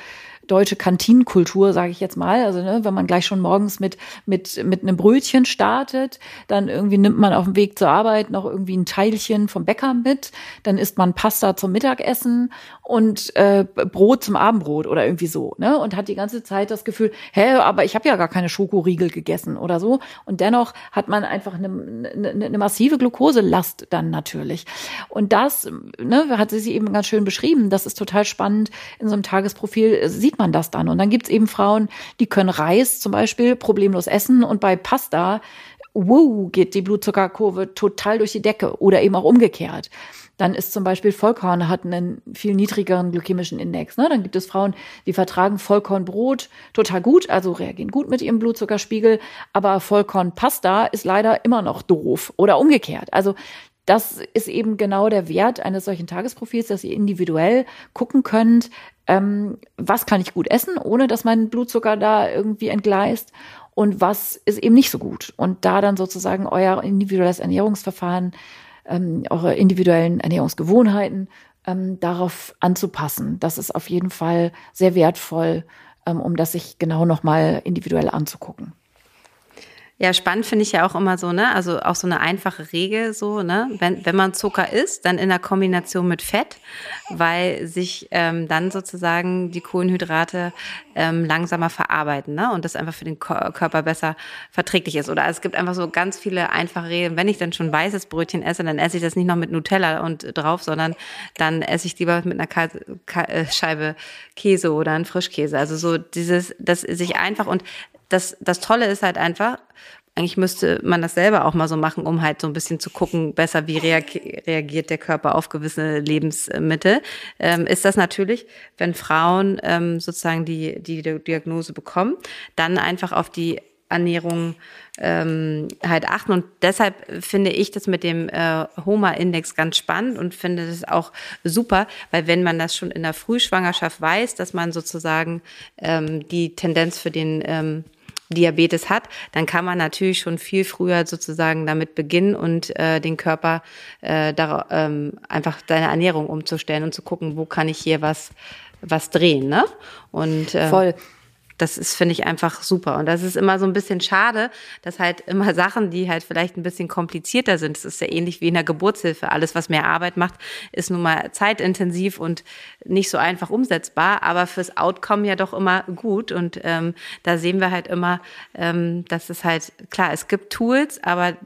deutsche Kantinenkultur, sage ich jetzt mal. Also ne, wenn man gleich schon morgens mit mit mit einem Brötchen startet, dann irgendwie nimmt man auf dem Weg zur Arbeit noch irgendwie ein Teilchen vom Bäcker mit, dann isst man Pasta zum Mittagessen und äh, Brot zum Abendbrot oder irgendwie so, ne? Und hat die ganze Zeit das Gefühl, hä, aber ich habe ja gar keine Schokoriegel gegessen oder so. Und dennoch hat man einfach eine, eine, eine massive Glukoselast dann natürlich. Und das, ne, hat sie eben ganz schön beschrieben. Das ist total spannend. In so einem Tagesprofil sieht man das dann. Und dann gibt's eben Frauen, die können Reis zum Beispiel problemlos essen und bei Pasta wow, geht die Blutzuckerkurve total durch die Decke oder eben auch umgekehrt. Dann ist zum Beispiel Vollkorn hat einen viel niedrigeren glykämischen Index. Ne? Dann gibt es Frauen, die vertragen Vollkornbrot total gut, also reagieren gut mit ihrem Blutzuckerspiegel, aber Vollkornpasta ist leider immer noch doof oder umgekehrt. Also das ist eben genau der Wert eines solchen Tagesprofils, dass ihr individuell gucken könnt, ähm, was kann ich gut essen, ohne dass mein Blutzucker da irgendwie entgleist und was ist eben nicht so gut. Und da dann sozusagen euer individuelles Ernährungsverfahren ähm, eure individuellen Ernährungsgewohnheiten ähm, darauf anzupassen. Das ist auf jeden Fall sehr wertvoll, ähm, um das sich genau nochmal individuell anzugucken. Ja, spannend finde ich ja auch immer so, ne? Also auch so eine einfache Regel so, ne? Wenn, wenn man Zucker isst, dann in der Kombination mit Fett, weil sich ähm, dann sozusagen die Kohlenhydrate ähm, langsamer verarbeiten, ne? Und das einfach für den Körper besser verträglich ist. Oder es gibt einfach so ganz viele einfache Regeln. Wenn ich dann schon weißes Brötchen esse, dann esse ich das nicht noch mit Nutella und drauf, sondern dann esse ich lieber mit einer Ka Ka äh, Scheibe Käse oder ein Frischkäse. Also so dieses, das sich einfach und das, das Tolle ist halt einfach, eigentlich müsste man das selber auch mal so machen, um halt so ein bisschen zu gucken, besser, wie reagiert der Körper auf gewisse Lebensmittel. Ähm, ist das natürlich, wenn Frauen ähm, sozusagen die, die Diagnose bekommen, dann einfach auf die Ernährung ähm, halt achten. Und deshalb finde ich das mit dem äh, HOMA-Index ganz spannend und finde das auch super, weil wenn man das schon in der Frühschwangerschaft weiß, dass man sozusagen ähm, die Tendenz für den ähm, Diabetes hat, dann kann man natürlich schon viel früher sozusagen damit beginnen und äh, den Körper äh, da, ähm, einfach deine Ernährung umzustellen und zu gucken, wo kann ich hier was was drehen, ne? Und äh, voll das ist, finde ich, einfach super. Und das ist immer so ein bisschen schade, dass halt immer Sachen, die halt vielleicht ein bisschen komplizierter sind, das ist ja ähnlich wie in der Geburtshilfe. Alles, was mehr Arbeit macht, ist nun mal zeitintensiv und nicht so einfach umsetzbar, aber fürs Outcome ja doch immer gut. Und ähm, da sehen wir halt immer, ähm, dass es halt, klar, es gibt Tools, aber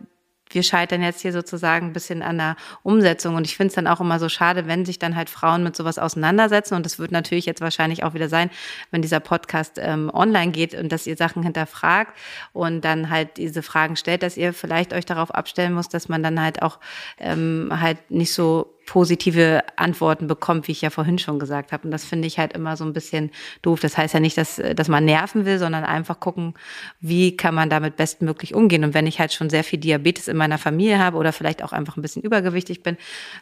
wir scheitern jetzt hier sozusagen ein bisschen an der Umsetzung. Und ich finde es dann auch immer so schade, wenn sich dann halt Frauen mit sowas auseinandersetzen. Und das wird natürlich jetzt wahrscheinlich auch wieder sein, wenn dieser Podcast ähm, online geht und dass ihr Sachen hinterfragt und dann halt diese Fragen stellt, dass ihr vielleicht euch darauf abstellen muss, dass man dann halt auch ähm, halt nicht so positive Antworten bekommt, wie ich ja vorhin schon gesagt habe. Und das finde ich halt immer so ein bisschen doof. Das heißt ja nicht, dass, dass man nerven will, sondern einfach gucken, wie kann man damit bestmöglich umgehen. Und wenn ich halt schon sehr viel Diabetes in meiner Familie habe oder vielleicht auch einfach ein bisschen übergewichtig bin,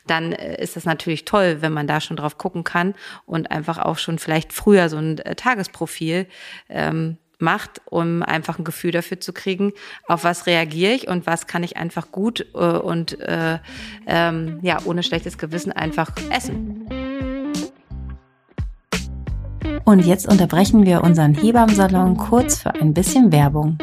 dann äh, ist das natürlich toll, wenn man da schon drauf gucken kann und einfach auch schon vielleicht früher so ein äh, Tagesprofil ähm, macht, um einfach ein Gefühl dafür zu kriegen, auf was reagiere ich und was kann ich einfach gut äh, und äh, ähm, ja ohne schlechtes Gewissen einfach essen. Und jetzt unterbrechen wir unseren Hebammsalon kurz für ein bisschen Werbung.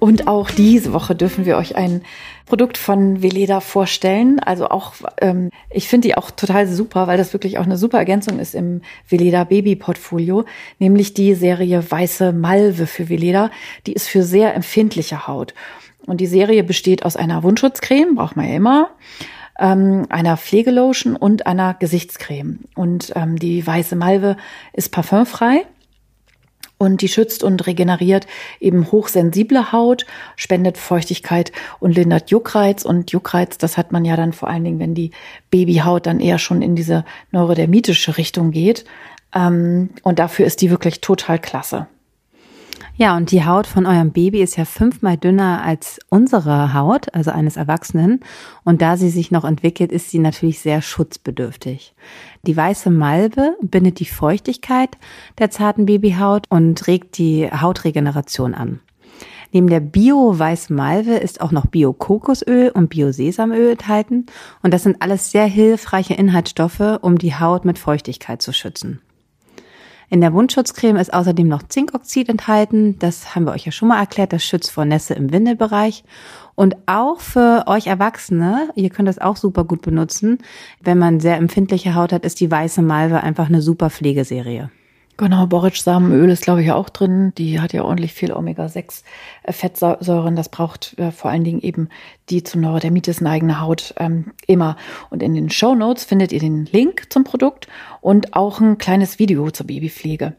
Und auch diese Woche dürfen wir euch ein Produkt von Veleda vorstellen. Also auch, ähm, ich finde die auch total super, weil das wirklich auch eine super Ergänzung ist im Veleda Baby Portfolio, nämlich die Serie Weiße Malve für Veleda. Die ist für sehr empfindliche Haut. Und die Serie besteht aus einer Wundschutzcreme, braucht man ja immer, ähm, einer Pflegelotion und einer Gesichtscreme. Und ähm, die Weiße Malve ist parfümfrei und die schützt und regeneriert eben hochsensible Haut, spendet Feuchtigkeit und lindert Juckreiz. Und Juckreiz, das hat man ja dann vor allen Dingen, wenn die Babyhaut dann eher schon in diese neurodermitische Richtung geht. Ähm, und dafür ist die wirklich total klasse. Ja, und die Haut von eurem Baby ist ja fünfmal dünner als unsere Haut, also eines Erwachsenen. Und da sie sich noch entwickelt, ist sie natürlich sehr schutzbedürftig. Die weiße Malbe bindet die Feuchtigkeit der zarten Babyhaut und regt die Hautregeneration an. Neben der Bio-Weiß-Malve ist auch noch Bio-Kokosöl und Bio-Sesamöl enthalten. Und das sind alles sehr hilfreiche Inhaltsstoffe, um die Haut mit Feuchtigkeit zu schützen. In der Wundschutzcreme ist außerdem noch Zinkoxid enthalten. Das haben wir euch ja schon mal erklärt. Das schützt vor Nässe im Windelbereich. Und auch für euch Erwachsene, ihr könnt das auch super gut benutzen. Wenn man sehr empfindliche Haut hat, ist die weiße Malve einfach eine super Pflegeserie. Genau, Borretsch-Samenöl ist, glaube ich, auch drin. Die hat ja ordentlich viel Omega-6-Fettsäuren. Das braucht äh, vor allen Dingen eben die zum Neurodermitis neigende Haut ähm, immer. Und in den Show Notes findet ihr den Link zum Produkt und auch ein kleines Video zur Babypflege.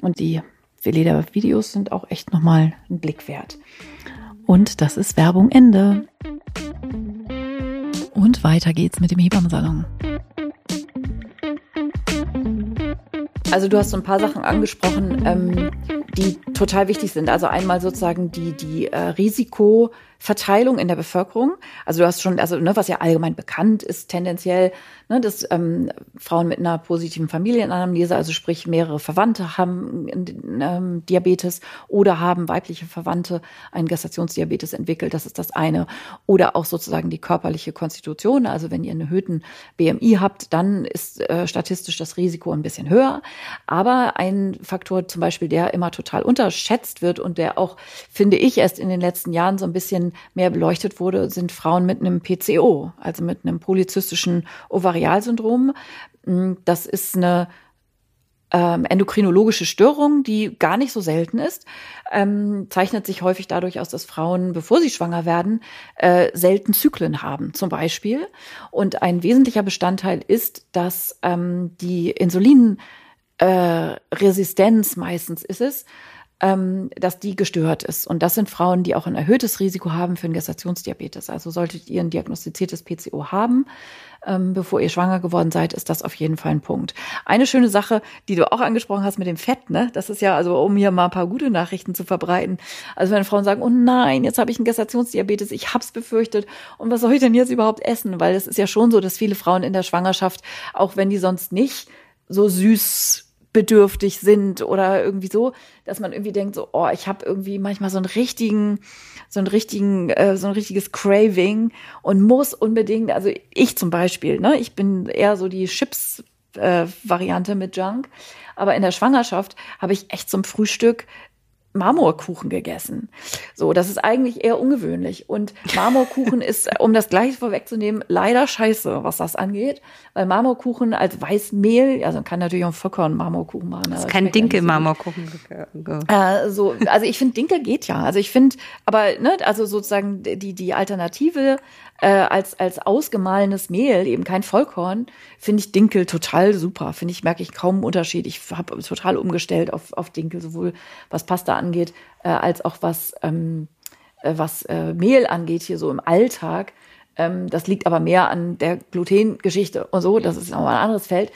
Und die Veleda-Videos sind auch echt nochmal ein Blick wert. Und das ist Werbung Ende. Und weiter geht's mit dem Hebammensalon. Also du hast so ein paar Sachen angesprochen, ähm, die total wichtig sind. Also einmal sozusagen die, die äh, Risikoverteilung in der Bevölkerung. Also du hast schon, also ne, was ja allgemein bekannt ist, tendenziell ne, dass ähm, Frauen mit einer positiven Familienanamnese, also sprich mehrere Verwandte haben ähm, Diabetes oder haben weibliche Verwandte einen Gestationsdiabetes entwickelt. Das ist das eine. Oder auch sozusagen die körperliche Konstitution. Also wenn ihr einen erhöhten BMI habt, dann ist äh, statistisch das Risiko ein bisschen höher. Aber ein Faktor zum Beispiel, der immer total unterschätzt wird und der auch, finde ich, erst in den letzten Jahren so ein bisschen mehr beleuchtet wurde, sind Frauen mit einem PCO, also mit einem polyzystischen Ovarialsyndrom. Mm, das ist eine ähm, endokrinologische Störung, die gar nicht so selten ist, ähm, zeichnet sich häufig dadurch aus, dass Frauen, bevor sie schwanger werden, äh, selten Zyklen haben, zum Beispiel. Und ein wesentlicher Bestandteil ist, dass ähm, die Insulinresistenz äh, meistens ist es, ähm, dass die gestört ist. Und das sind Frauen, die auch ein erhöhtes Risiko haben für einen Gestationsdiabetes. Also solltet ihr ein diagnostiziertes PCO haben, ähm, bevor ihr schwanger geworden seid, ist das auf jeden Fall ein Punkt. Eine schöne Sache, die du auch angesprochen hast mit dem Fett, ne? Das ist ja, also um hier mal ein paar gute Nachrichten zu verbreiten. Also wenn Frauen sagen, oh nein, jetzt habe ich einen Gestationsdiabetes, ich hab's befürchtet und was soll ich denn jetzt überhaupt essen? Weil es ist ja schon so, dass viele Frauen in der Schwangerschaft, auch wenn die sonst nicht so süß bedürftig sind oder irgendwie so, dass man irgendwie denkt so, oh, ich habe irgendwie manchmal so einen richtigen, so einen richtigen, äh, so ein richtiges Craving und muss unbedingt, also ich zum Beispiel, ne, ich bin eher so die Chips äh, Variante mit Junk, aber in der Schwangerschaft habe ich echt zum Frühstück Marmorkuchen gegessen. So, das ist eigentlich eher ungewöhnlich. Und Marmorkuchen ist, um das gleich vorwegzunehmen, leider scheiße, was das angeht. Weil Marmorkuchen als Weißmehl, also man kann natürlich auch Vollkorn Marmorkuchen machen. Das ist kein Dinkel-Marmorkuchen. Äh, so, also ich finde, Dinkel geht ja. Also ich finde, aber, ne, also sozusagen die, die Alternative äh, als, als ausgemahlenes Mehl, eben kein Vollkorn, finde ich Dinkel total super. Finde ich, merke ich kaum einen Unterschied. Ich habe total umgestellt auf, auf Dinkel, sowohl was Pasta angeht, äh, als auch was, ähm, äh, was äh, Mehl angeht, hier so im Alltag. Ähm, das liegt aber mehr an der Glutengeschichte und so, das ist nochmal ein anderes Feld.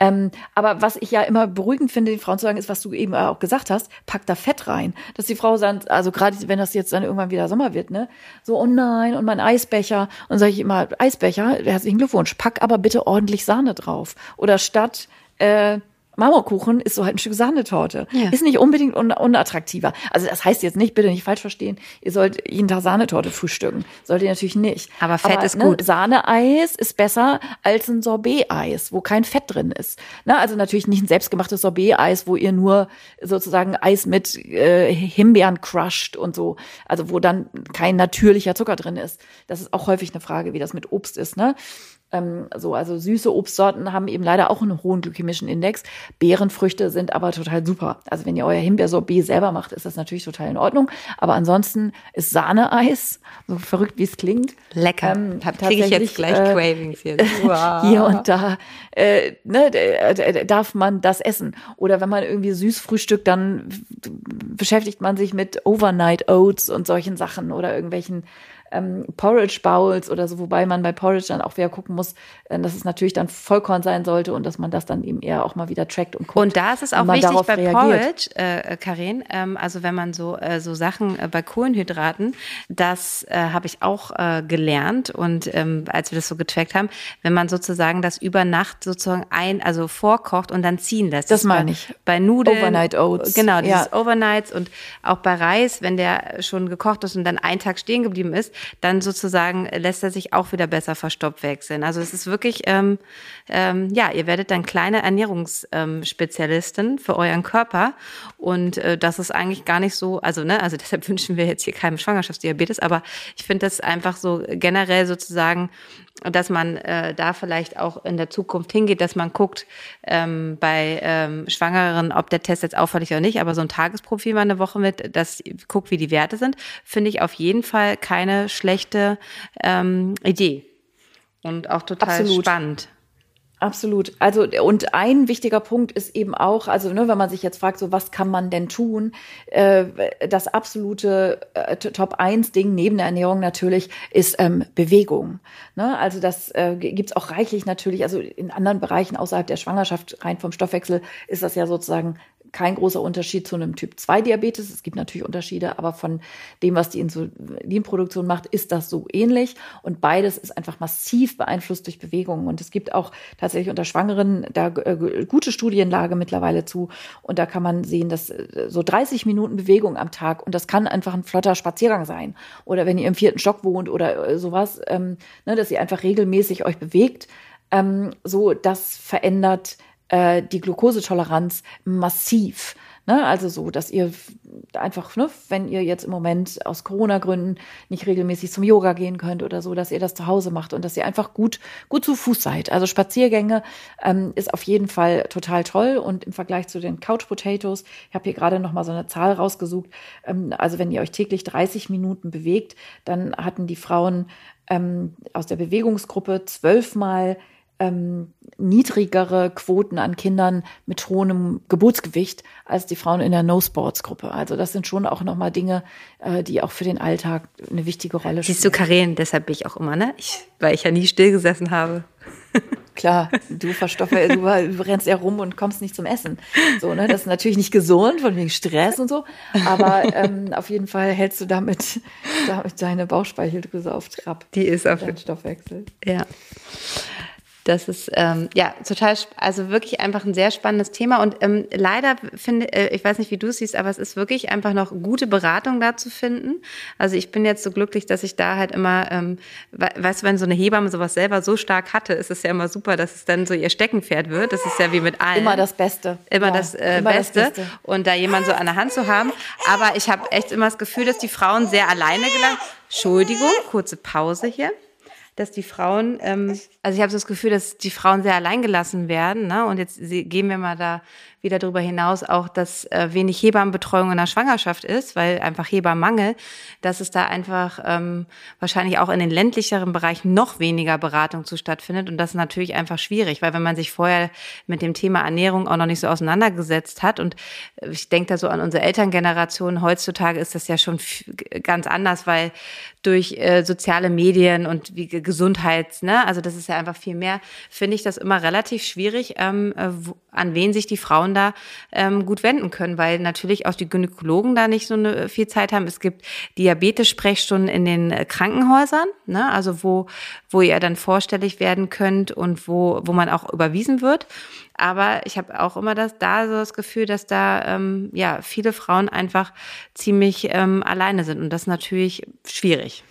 Ähm, aber was ich ja immer beruhigend finde, den Frauen zu sagen, ist, was du eben auch gesagt hast, pack da Fett rein. Dass die Frau sagt, also gerade wenn das jetzt dann irgendwann wieder Sommer wird, ne, so, oh nein, und mein Eisbecher. Und sage ich immer, Eisbecher, herzlichen Glückwunsch, pack aber bitte ordentlich Sahne drauf. Oder statt äh, Marmorkuchen ist so halt ein Stück Sahnetorte. Ja. Ist nicht unbedingt un unattraktiver. Also das heißt jetzt nicht, bitte nicht falsch verstehen, ihr sollt jeden Tag Sahnetorte frühstücken. Sollt ihr natürlich nicht. Aber Fett Aber, ist ne, gut. Sahneeis ist besser als ein Sorbet-Eis, wo kein Fett drin ist. Na, also natürlich nicht ein selbstgemachtes Sorbet-Eis, wo ihr nur sozusagen Eis mit äh, Himbeeren crusht und so. Also wo dann kein natürlicher Zucker drin ist. Das ist auch häufig eine Frage, wie das mit Obst ist. Ne? Ähm, so, also süße Obstsorten haben eben leider auch einen hohen glykämischen Index. Beerenfrüchte sind aber total super. Also wenn ihr euer Himbeersorbet selber macht, ist das natürlich total in Ordnung. Aber ansonsten ist Sahneeis, so verrückt wie es klingt. Lecker. Ähm, Kriege ich jetzt gleich äh, Cravings hier. Wow. hier und da äh, ne, darf man das essen. Oder wenn man irgendwie süß frühstückt, dann beschäftigt man sich mit Overnight Oats und solchen Sachen oder irgendwelchen ähm, Porridge Bowls oder so, wobei man bei Porridge dann auch wieder gucken muss, äh, dass es natürlich dann Vollkorn sein sollte und dass man das dann eben eher auch mal wieder trackt und guckt. Und da ist es auch wichtig bei reagiert. Porridge, äh, Karin, ähm, also wenn man so, äh, so Sachen äh, bei Kohlenhydraten, das äh, habe ich auch äh, gelernt und ähm, als wir das so getrackt haben, wenn man sozusagen das über Nacht sozusagen ein, also vorkocht und dann ziehen lässt. Das, das meine ich. Bei Nudeln. Overnight Oats. Genau, dieses ja. Overnights und auch bei Reis, wenn der schon gekocht ist und dann einen Tag stehen geblieben ist, dann sozusagen lässt er sich auch wieder besser verstopft wechseln. Also es ist wirklich, ähm, ähm, ja, ihr werdet dann kleine Ernährungsspezialistin ähm, für euren Körper und äh, das ist eigentlich gar nicht so, also ne, also deshalb wünschen wir jetzt hier keinem Schwangerschaftsdiabetes, aber ich finde das einfach so generell sozusagen dass man äh, da vielleicht auch in der Zukunft hingeht, dass man guckt ähm, bei ähm, Schwangeren, ob der Test jetzt auffällig oder nicht, aber so ein Tagesprofil mal eine Woche mit, das guckt, wie die Werte sind, finde ich auf jeden Fall keine schlechte ähm, Idee und auch total Absolut. spannend. Absolut. Also und ein wichtiger Punkt ist eben auch, also ne, wenn man sich jetzt fragt, so was kann man denn tun, äh, das absolute äh, Top 1 Ding neben der Ernährung natürlich ist ähm, Bewegung. Ne? Also das äh, gibt's auch reichlich natürlich, also in anderen Bereichen außerhalb der Schwangerschaft rein vom Stoffwechsel ist das ja sozusagen kein großer Unterschied zu einem Typ 2 Diabetes. Es gibt natürlich Unterschiede, aber von dem, was die Insulinproduktion macht, ist das so ähnlich. Und beides ist einfach massiv beeinflusst durch Bewegungen. Und es gibt auch tatsächlich unter Schwangeren da äh, gute Studienlage mittlerweile zu. Und da kann man sehen, dass äh, so 30 Minuten Bewegung am Tag, und das kann einfach ein flotter Spaziergang sein. Oder wenn ihr im vierten Stock wohnt oder äh, sowas, ähm, ne, dass ihr einfach regelmäßig euch bewegt. Ähm, so, das verändert äh, die Glukosetoleranz massiv. Ne? Also so, dass ihr einfach, ne, wenn ihr jetzt im Moment aus Corona-Gründen nicht regelmäßig zum Yoga gehen könnt oder so, dass ihr das zu Hause macht und dass ihr einfach gut, gut zu Fuß seid. Also Spaziergänge ähm, ist auf jeden Fall total toll und im Vergleich zu den Couch Potatoes, ich habe hier gerade noch mal so eine Zahl rausgesucht, ähm, also wenn ihr euch täglich 30 Minuten bewegt, dann hatten die Frauen ähm, aus der Bewegungsgruppe zwölfmal ähm, niedrigere Quoten an Kindern mit hohem Geburtsgewicht als die Frauen in der No-Sports-Gruppe. Also das sind schon auch nochmal Dinge, äh, die auch für den Alltag eine wichtige Rolle spielen. Siehst du, Karin, deshalb bin ich auch immer, ne? Ich, weil ich ja nie stillgesessen habe. Klar, du verstoffe, du rennst ja rum und kommst nicht zum Essen. So, ne? Das ist natürlich nicht gesund, von wegen Stress und so. Aber ähm, auf jeden Fall hältst du damit, damit deine Bauchspeicheldrüse auf Trab. Die ist auf den Stoffwechsel. Ja. Das ist ähm, ja total, also wirklich einfach ein sehr spannendes Thema. Und ähm, leider finde, äh, ich weiß nicht, wie du es siehst, aber es ist wirklich einfach noch gute Beratung da zu finden. Also ich bin jetzt so glücklich, dass ich da halt immer, ähm, weißt du, wenn so eine Hebamme sowas selber so stark hatte, ist es ja immer super, dass es dann so ihr Steckenpferd wird. Das ist ja wie mit allen. Immer das Beste. Immer, ja, das, äh, immer Beste. das Beste. Und da jemand so an der Hand zu haben. Aber ich habe echt immer das Gefühl, dass die Frauen sehr alleine gelangen. Entschuldigung, kurze Pause hier dass die Frauen, ähm, also ich habe so das Gefühl, dass die Frauen sehr alleingelassen werden. Ne? Und jetzt gehen wir mal da wieder darüber hinaus auch, dass äh, wenig Hebammenbetreuung in der Schwangerschaft ist, weil einfach Hebammenmangel, dass es da einfach ähm, wahrscheinlich auch in den ländlicheren Bereichen noch weniger Beratung zu stattfindet. Und das ist natürlich einfach schwierig, weil wenn man sich vorher mit dem Thema Ernährung auch noch nicht so auseinandergesetzt hat und ich denke da so an unsere Elterngeneration, heutzutage ist das ja schon ganz anders, weil durch äh, soziale Medien und wie Gesundheits, ne, also das ist ja einfach viel mehr, finde ich das immer relativ schwierig, ähm, äh, an wen sich die Frauen da ähm, gut wenden können, weil natürlich auch die Gynäkologen da nicht so eine, viel Zeit haben. Es gibt Diabetes-Sprechstunden in den äh, Krankenhäusern, ne? also wo, wo ihr dann vorstellig werden könnt und wo, wo man auch überwiesen wird. Aber ich habe auch immer das, da so das Gefühl, dass da ähm, ja viele Frauen einfach ziemlich ähm, alleine sind und das ist natürlich schwierig.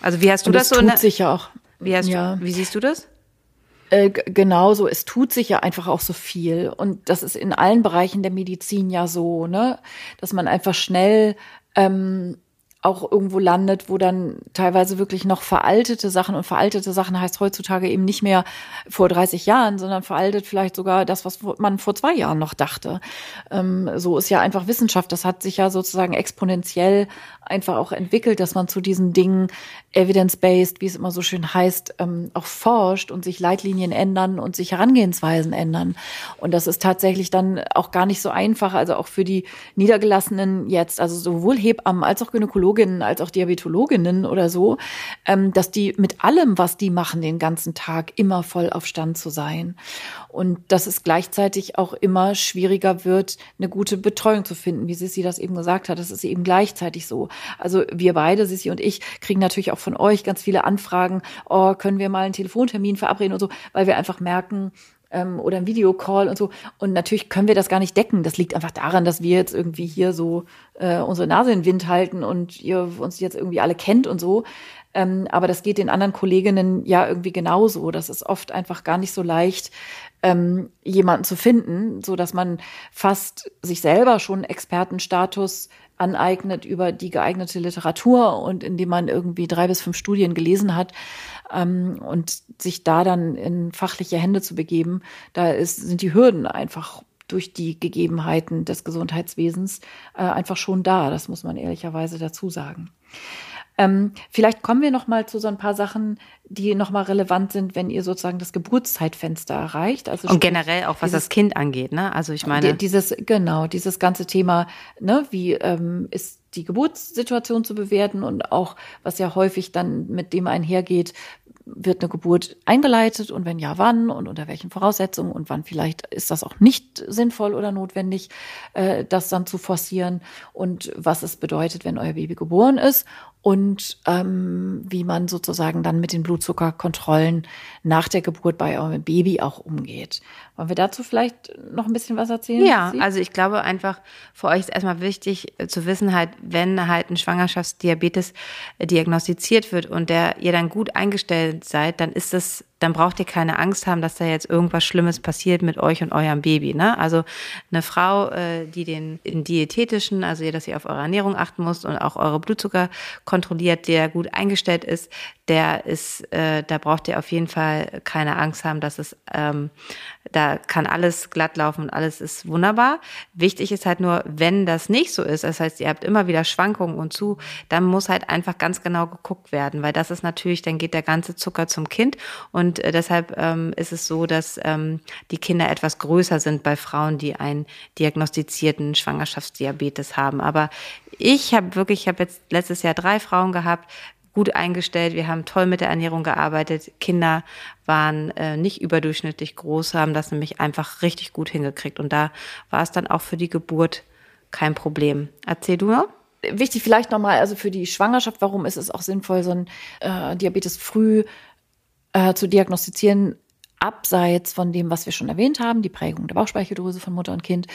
Also wie hast du und das, das so? Tut sich ja auch. Wie, hast ja. du, wie siehst du das? Äh, genauso, es tut sich ja einfach auch so viel. Und das ist in allen Bereichen der Medizin ja so, ne? Dass man einfach schnell ähm, auch irgendwo landet, wo dann teilweise wirklich noch veraltete Sachen und veraltete Sachen heißt heutzutage eben nicht mehr vor 30 Jahren, sondern veraltet vielleicht sogar das, was man vor zwei Jahren noch dachte. Ähm, so ist ja einfach Wissenschaft. Das hat sich ja sozusagen exponentiell einfach auch entwickelt, dass man zu diesen Dingen evidence-based, wie es immer so schön heißt, ähm, auch forscht und sich Leitlinien ändern und sich Herangehensweisen ändern. Und das ist tatsächlich dann auch gar nicht so einfach, also auch für die Niedergelassenen jetzt, also sowohl Hebammen als auch Gynäkologen Diabetologinnen als auch Diabetologinnen oder so, ähm, dass die mit allem, was die machen, den ganzen Tag immer voll auf Stand zu sein. Und dass es gleichzeitig auch immer schwieriger wird, eine gute Betreuung zu finden, wie Sissi das eben gesagt hat. Das ist eben gleichzeitig so. Also wir beide, Sissi und ich, kriegen natürlich auch von euch ganz viele Anfragen, oh, können wir mal einen Telefontermin verabreden und so, weil wir einfach merken, ähm, oder ein Videocall und so. Und natürlich können wir das gar nicht decken. Das liegt einfach daran, dass wir jetzt irgendwie hier so äh, unsere Nase in den Wind halten und ihr uns jetzt irgendwie alle kennt und so. Ähm, aber das geht den anderen Kolleginnen ja irgendwie genauso. Das ist oft einfach gar nicht so leicht, ähm, jemanden zu finden, so dass man fast sich selber schon Expertenstatus aneignet über die geeignete Literatur und indem man irgendwie drei bis fünf Studien gelesen hat ähm, und sich da dann in fachliche Hände zu begeben, da ist, sind die Hürden einfach durch die Gegebenheiten des Gesundheitswesens äh, einfach schon da. Das muss man ehrlicherweise dazu sagen. Ähm, vielleicht kommen wir noch mal zu so ein paar Sachen, die noch mal relevant sind, wenn ihr sozusagen das Geburtszeitfenster erreicht. Also und generell auch was dieses, das Kind angeht, ne? Also ich meine dieses genau dieses ganze Thema, ne? Wie ähm, ist die Geburtssituation zu bewerten und auch was ja häufig dann mit dem einhergeht, wird eine Geburt eingeleitet und wenn ja, wann und unter welchen Voraussetzungen und wann vielleicht ist das auch nicht sinnvoll oder notwendig, äh, das dann zu forcieren und was es bedeutet, wenn euer Baby geboren ist und ähm, wie man sozusagen dann mit den Blutzuckerkontrollen nach der Geburt bei eurem Baby auch umgeht. Wollen wir dazu vielleicht noch ein bisschen was erzählen? Ja, also ich glaube einfach, für euch ist erstmal wichtig äh, zu wissen, halt, wenn halt ein Schwangerschaftsdiabetes äh, diagnostiziert wird und der ihr dann gut eingestellt seid, dann ist das dann braucht ihr keine Angst haben, dass da jetzt irgendwas Schlimmes passiert mit euch und eurem Baby. Ne? Also eine Frau, äh, die den in diätetischen, also ihr, dass ihr auf eure Ernährung achten müsst und auch eure Blutzucker kontrolliert, der gut eingestellt ist, der ist, äh, da braucht ihr auf jeden Fall keine Angst haben, dass es, ähm, da kann alles glatt laufen und alles ist wunderbar. Wichtig ist halt nur, wenn das nicht so ist, das heißt, ihr habt immer wieder Schwankungen und zu, dann muss halt einfach ganz genau geguckt werden, weil das ist natürlich, dann geht der ganze Zucker zum Kind und äh, deshalb ähm, ist es so, dass ähm, die Kinder etwas größer sind bei Frauen, die einen diagnostizierten Schwangerschaftsdiabetes haben. Aber ich habe wirklich, ich habe jetzt letztes Jahr drei Frauen gehabt, gut eingestellt. Wir haben toll mit der Ernährung gearbeitet. Kinder waren äh, nicht überdurchschnittlich groß, haben das nämlich einfach richtig gut hingekriegt. Und da war es dann auch für die Geburt kein Problem. Erzähl du mal. Wichtig vielleicht nochmal, also für die Schwangerschaft, warum ist es auch sinnvoll, so ein äh, Diabetes früh äh, zu diagnostizieren, abseits von dem, was wir schon erwähnt haben, die Prägung der Bauchspeicheldrüse von Mutter und Kind,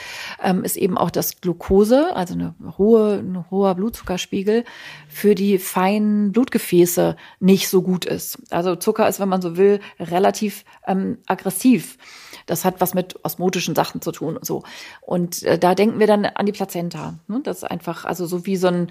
ähm, ist eben auch das Glucose, also eine hohe, ein hoher Blutzuckerspiegel für die feinen Blutgefäße nicht so gut ist. Also Zucker ist, wenn man so will, relativ ähm, aggressiv. Das hat was mit osmotischen Sachen zu tun und so. Und äh, da denken wir dann an die Plazenta. Ne? Das ist einfach, also so wie so ein,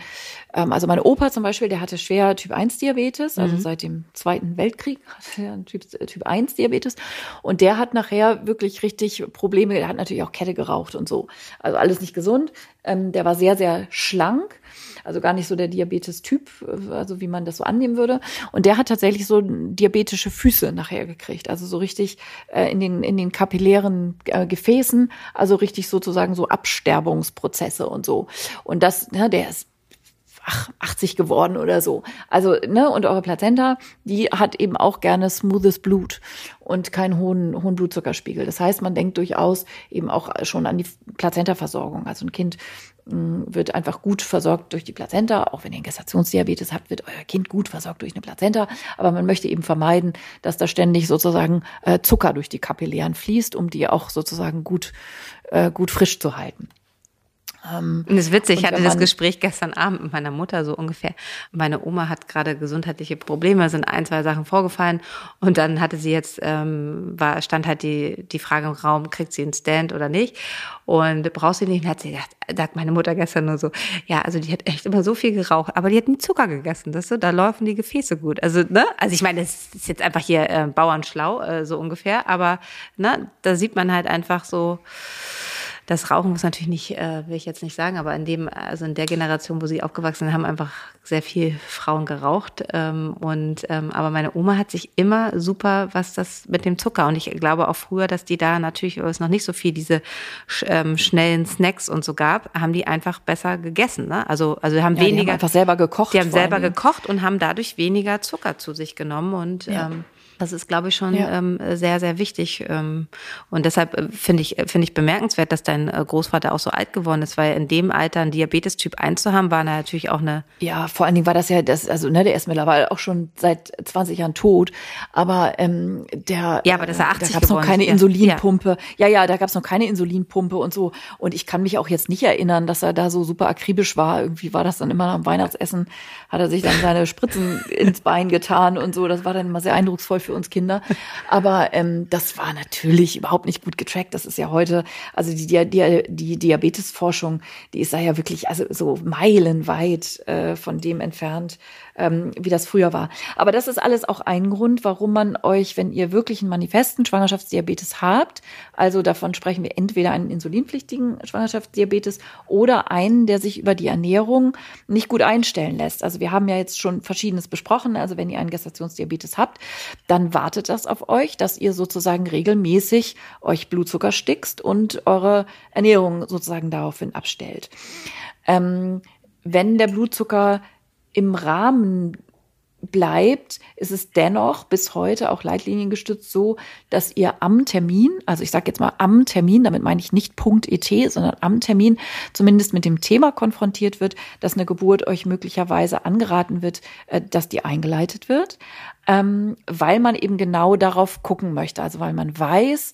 ähm, also mein Opa zum Beispiel, der hatte schwer Typ 1 Diabetes, also mhm. seit dem Zweiten Weltkrieg hatte er Typ, äh, typ 1 Diabetes. Und der hat nachher wirklich richtig Probleme, der hat natürlich auch Kette geraucht und so. Also alles nicht gesund. Ähm, der war sehr, sehr schlank also gar nicht so der Diabetes-Typ, also wie man das so annehmen würde. Und der hat tatsächlich so diabetische Füße nachher gekriegt, also so richtig äh, in den in den kapillären äh, Gefäßen, also richtig sozusagen so Absterbungsprozesse und so. Und das, ne, der ist ach, 80 geworden oder so. Also, ne, und eure Plazenta, die hat eben auch gerne smoothes Blut und keinen hohen, hohen Blutzuckerspiegel. Das heißt, man denkt durchaus eben auch schon an die Plazenta-Versorgung. Also ein Kind mm, wird einfach gut versorgt durch die Plazenta. Auch wenn ihr einen Gestationsdiabetes habt, wird euer Kind gut versorgt durch eine Plazenta. Aber man möchte eben vermeiden, dass da ständig sozusagen äh, Zucker durch die Kapillären fließt, um die auch sozusagen gut, äh, gut frisch zu halten. Ähm, und es ist witzig, ich hatte das Gespräch gestern Abend mit meiner Mutter so ungefähr. Meine Oma hat gerade gesundheitliche Probleme, sind ein, zwei Sachen vorgefallen und dann hatte sie jetzt, ähm, war, stand halt die, die Frage im Raum, kriegt sie einen Stand oder nicht? Und brauchst sie nicht? Und hat sie gesagt, sagt meine Mutter gestern nur so, ja, also die hat echt immer so viel geraucht, aber die hat nie Zucker gegessen, das so, da laufen die Gefäße gut. Also, ne? Also ich meine, das ist jetzt einfach hier äh, Bauernschlau, äh, so ungefähr, aber ne, da sieht man halt einfach so, das Rauchen muss natürlich nicht, äh, will ich jetzt nicht sagen, aber in dem, also in der Generation, wo sie aufgewachsen sind, haben einfach sehr viel Frauen geraucht. Ähm, und ähm, aber meine Oma hat sich immer super, was das mit dem Zucker. Und ich glaube auch früher, dass die da natürlich, es noch nicht so viel diese ähm, schnellen Snacks und so gab, haben die einfach besser gegessen. Ne? Also, also haben ja, weniger. Die haben einfach selber gekocht. Die haben selber gekocht und haben dadurch weniger Zucker zu sich genommen. Und ja. ähm, das ist, glaube ich, schon ja. ähm, sehr, sehr wichtig. Ähm, und deshalb äh, finde ich, finde ich bemerkenswert, dass dein äh, Großvater auch so alt geworden ist, weil in dem Alter einen Diabetes Typ 1 zu haben, war natürlich auch eine. Ja, vor allen Dingen war das ja, das, also, ne, der ist mittlerweile auch schon seit 20 Jahren tot. Aber ähm, der. Ja, aber das ist 80 Da gab es noch keine Insulinpumpe. Ja, ja, da gab es noch keine Insulinpumpe und so. Und ich kann mich auch jetzt nicht erinnern, dass er da so super akribisch war. Irgendwie war das dann immer am Weihnachtsessen, hat er sich dann seine Spritzen ins Bein getan und so. Das war dann immer sehr eindrucksvoll für uns Kinder. Aber ähm, das war natürlich überhaupt nicht gut getrackt. Das ist ja heute, also die, die, die Diabetesforschung, die ist da ja wirklich also so meilenweit äh, von dem entfernt, ähm, wie das früher war. Aber das ist alles auch ein Grund, warum man euch, wenn ihr wirklich einen manifesten Schwangerschaftsdiabetes habt, also davon sprechen wir entweder einen insulinpflichtigen Schwangerschaftsdiabetes oder einen, der sich über die Ernährung nicht gut einstellen lässt. Also wir haben ja jetzt schon Verschiedenes besprochen. Also wenn ihr einen Gestationsdiabetes habt, dann wartet das auf euch, dass ihr sozusagen regelmäßig euch Blutzucker stickst und eure Ernährung sozusagen daraufhin abstellt. Ähm, wenn der Blutzucker im Rahmen bleibt, ist es dennoch bis heute auch leitliniengestützt so, dass ihr am Termin, also ich sage jetzt mal am Termin, damit meine ich nicht Punkt .et, sondern am Termin zumindest mit dem Thema konfrontiert wird, dass eine Geburt euch möglicherweise angeraten wird, äh, dass die eingeleitet wird, ähm, weil man eben genau darauf gucken möchte, also weil man weiß,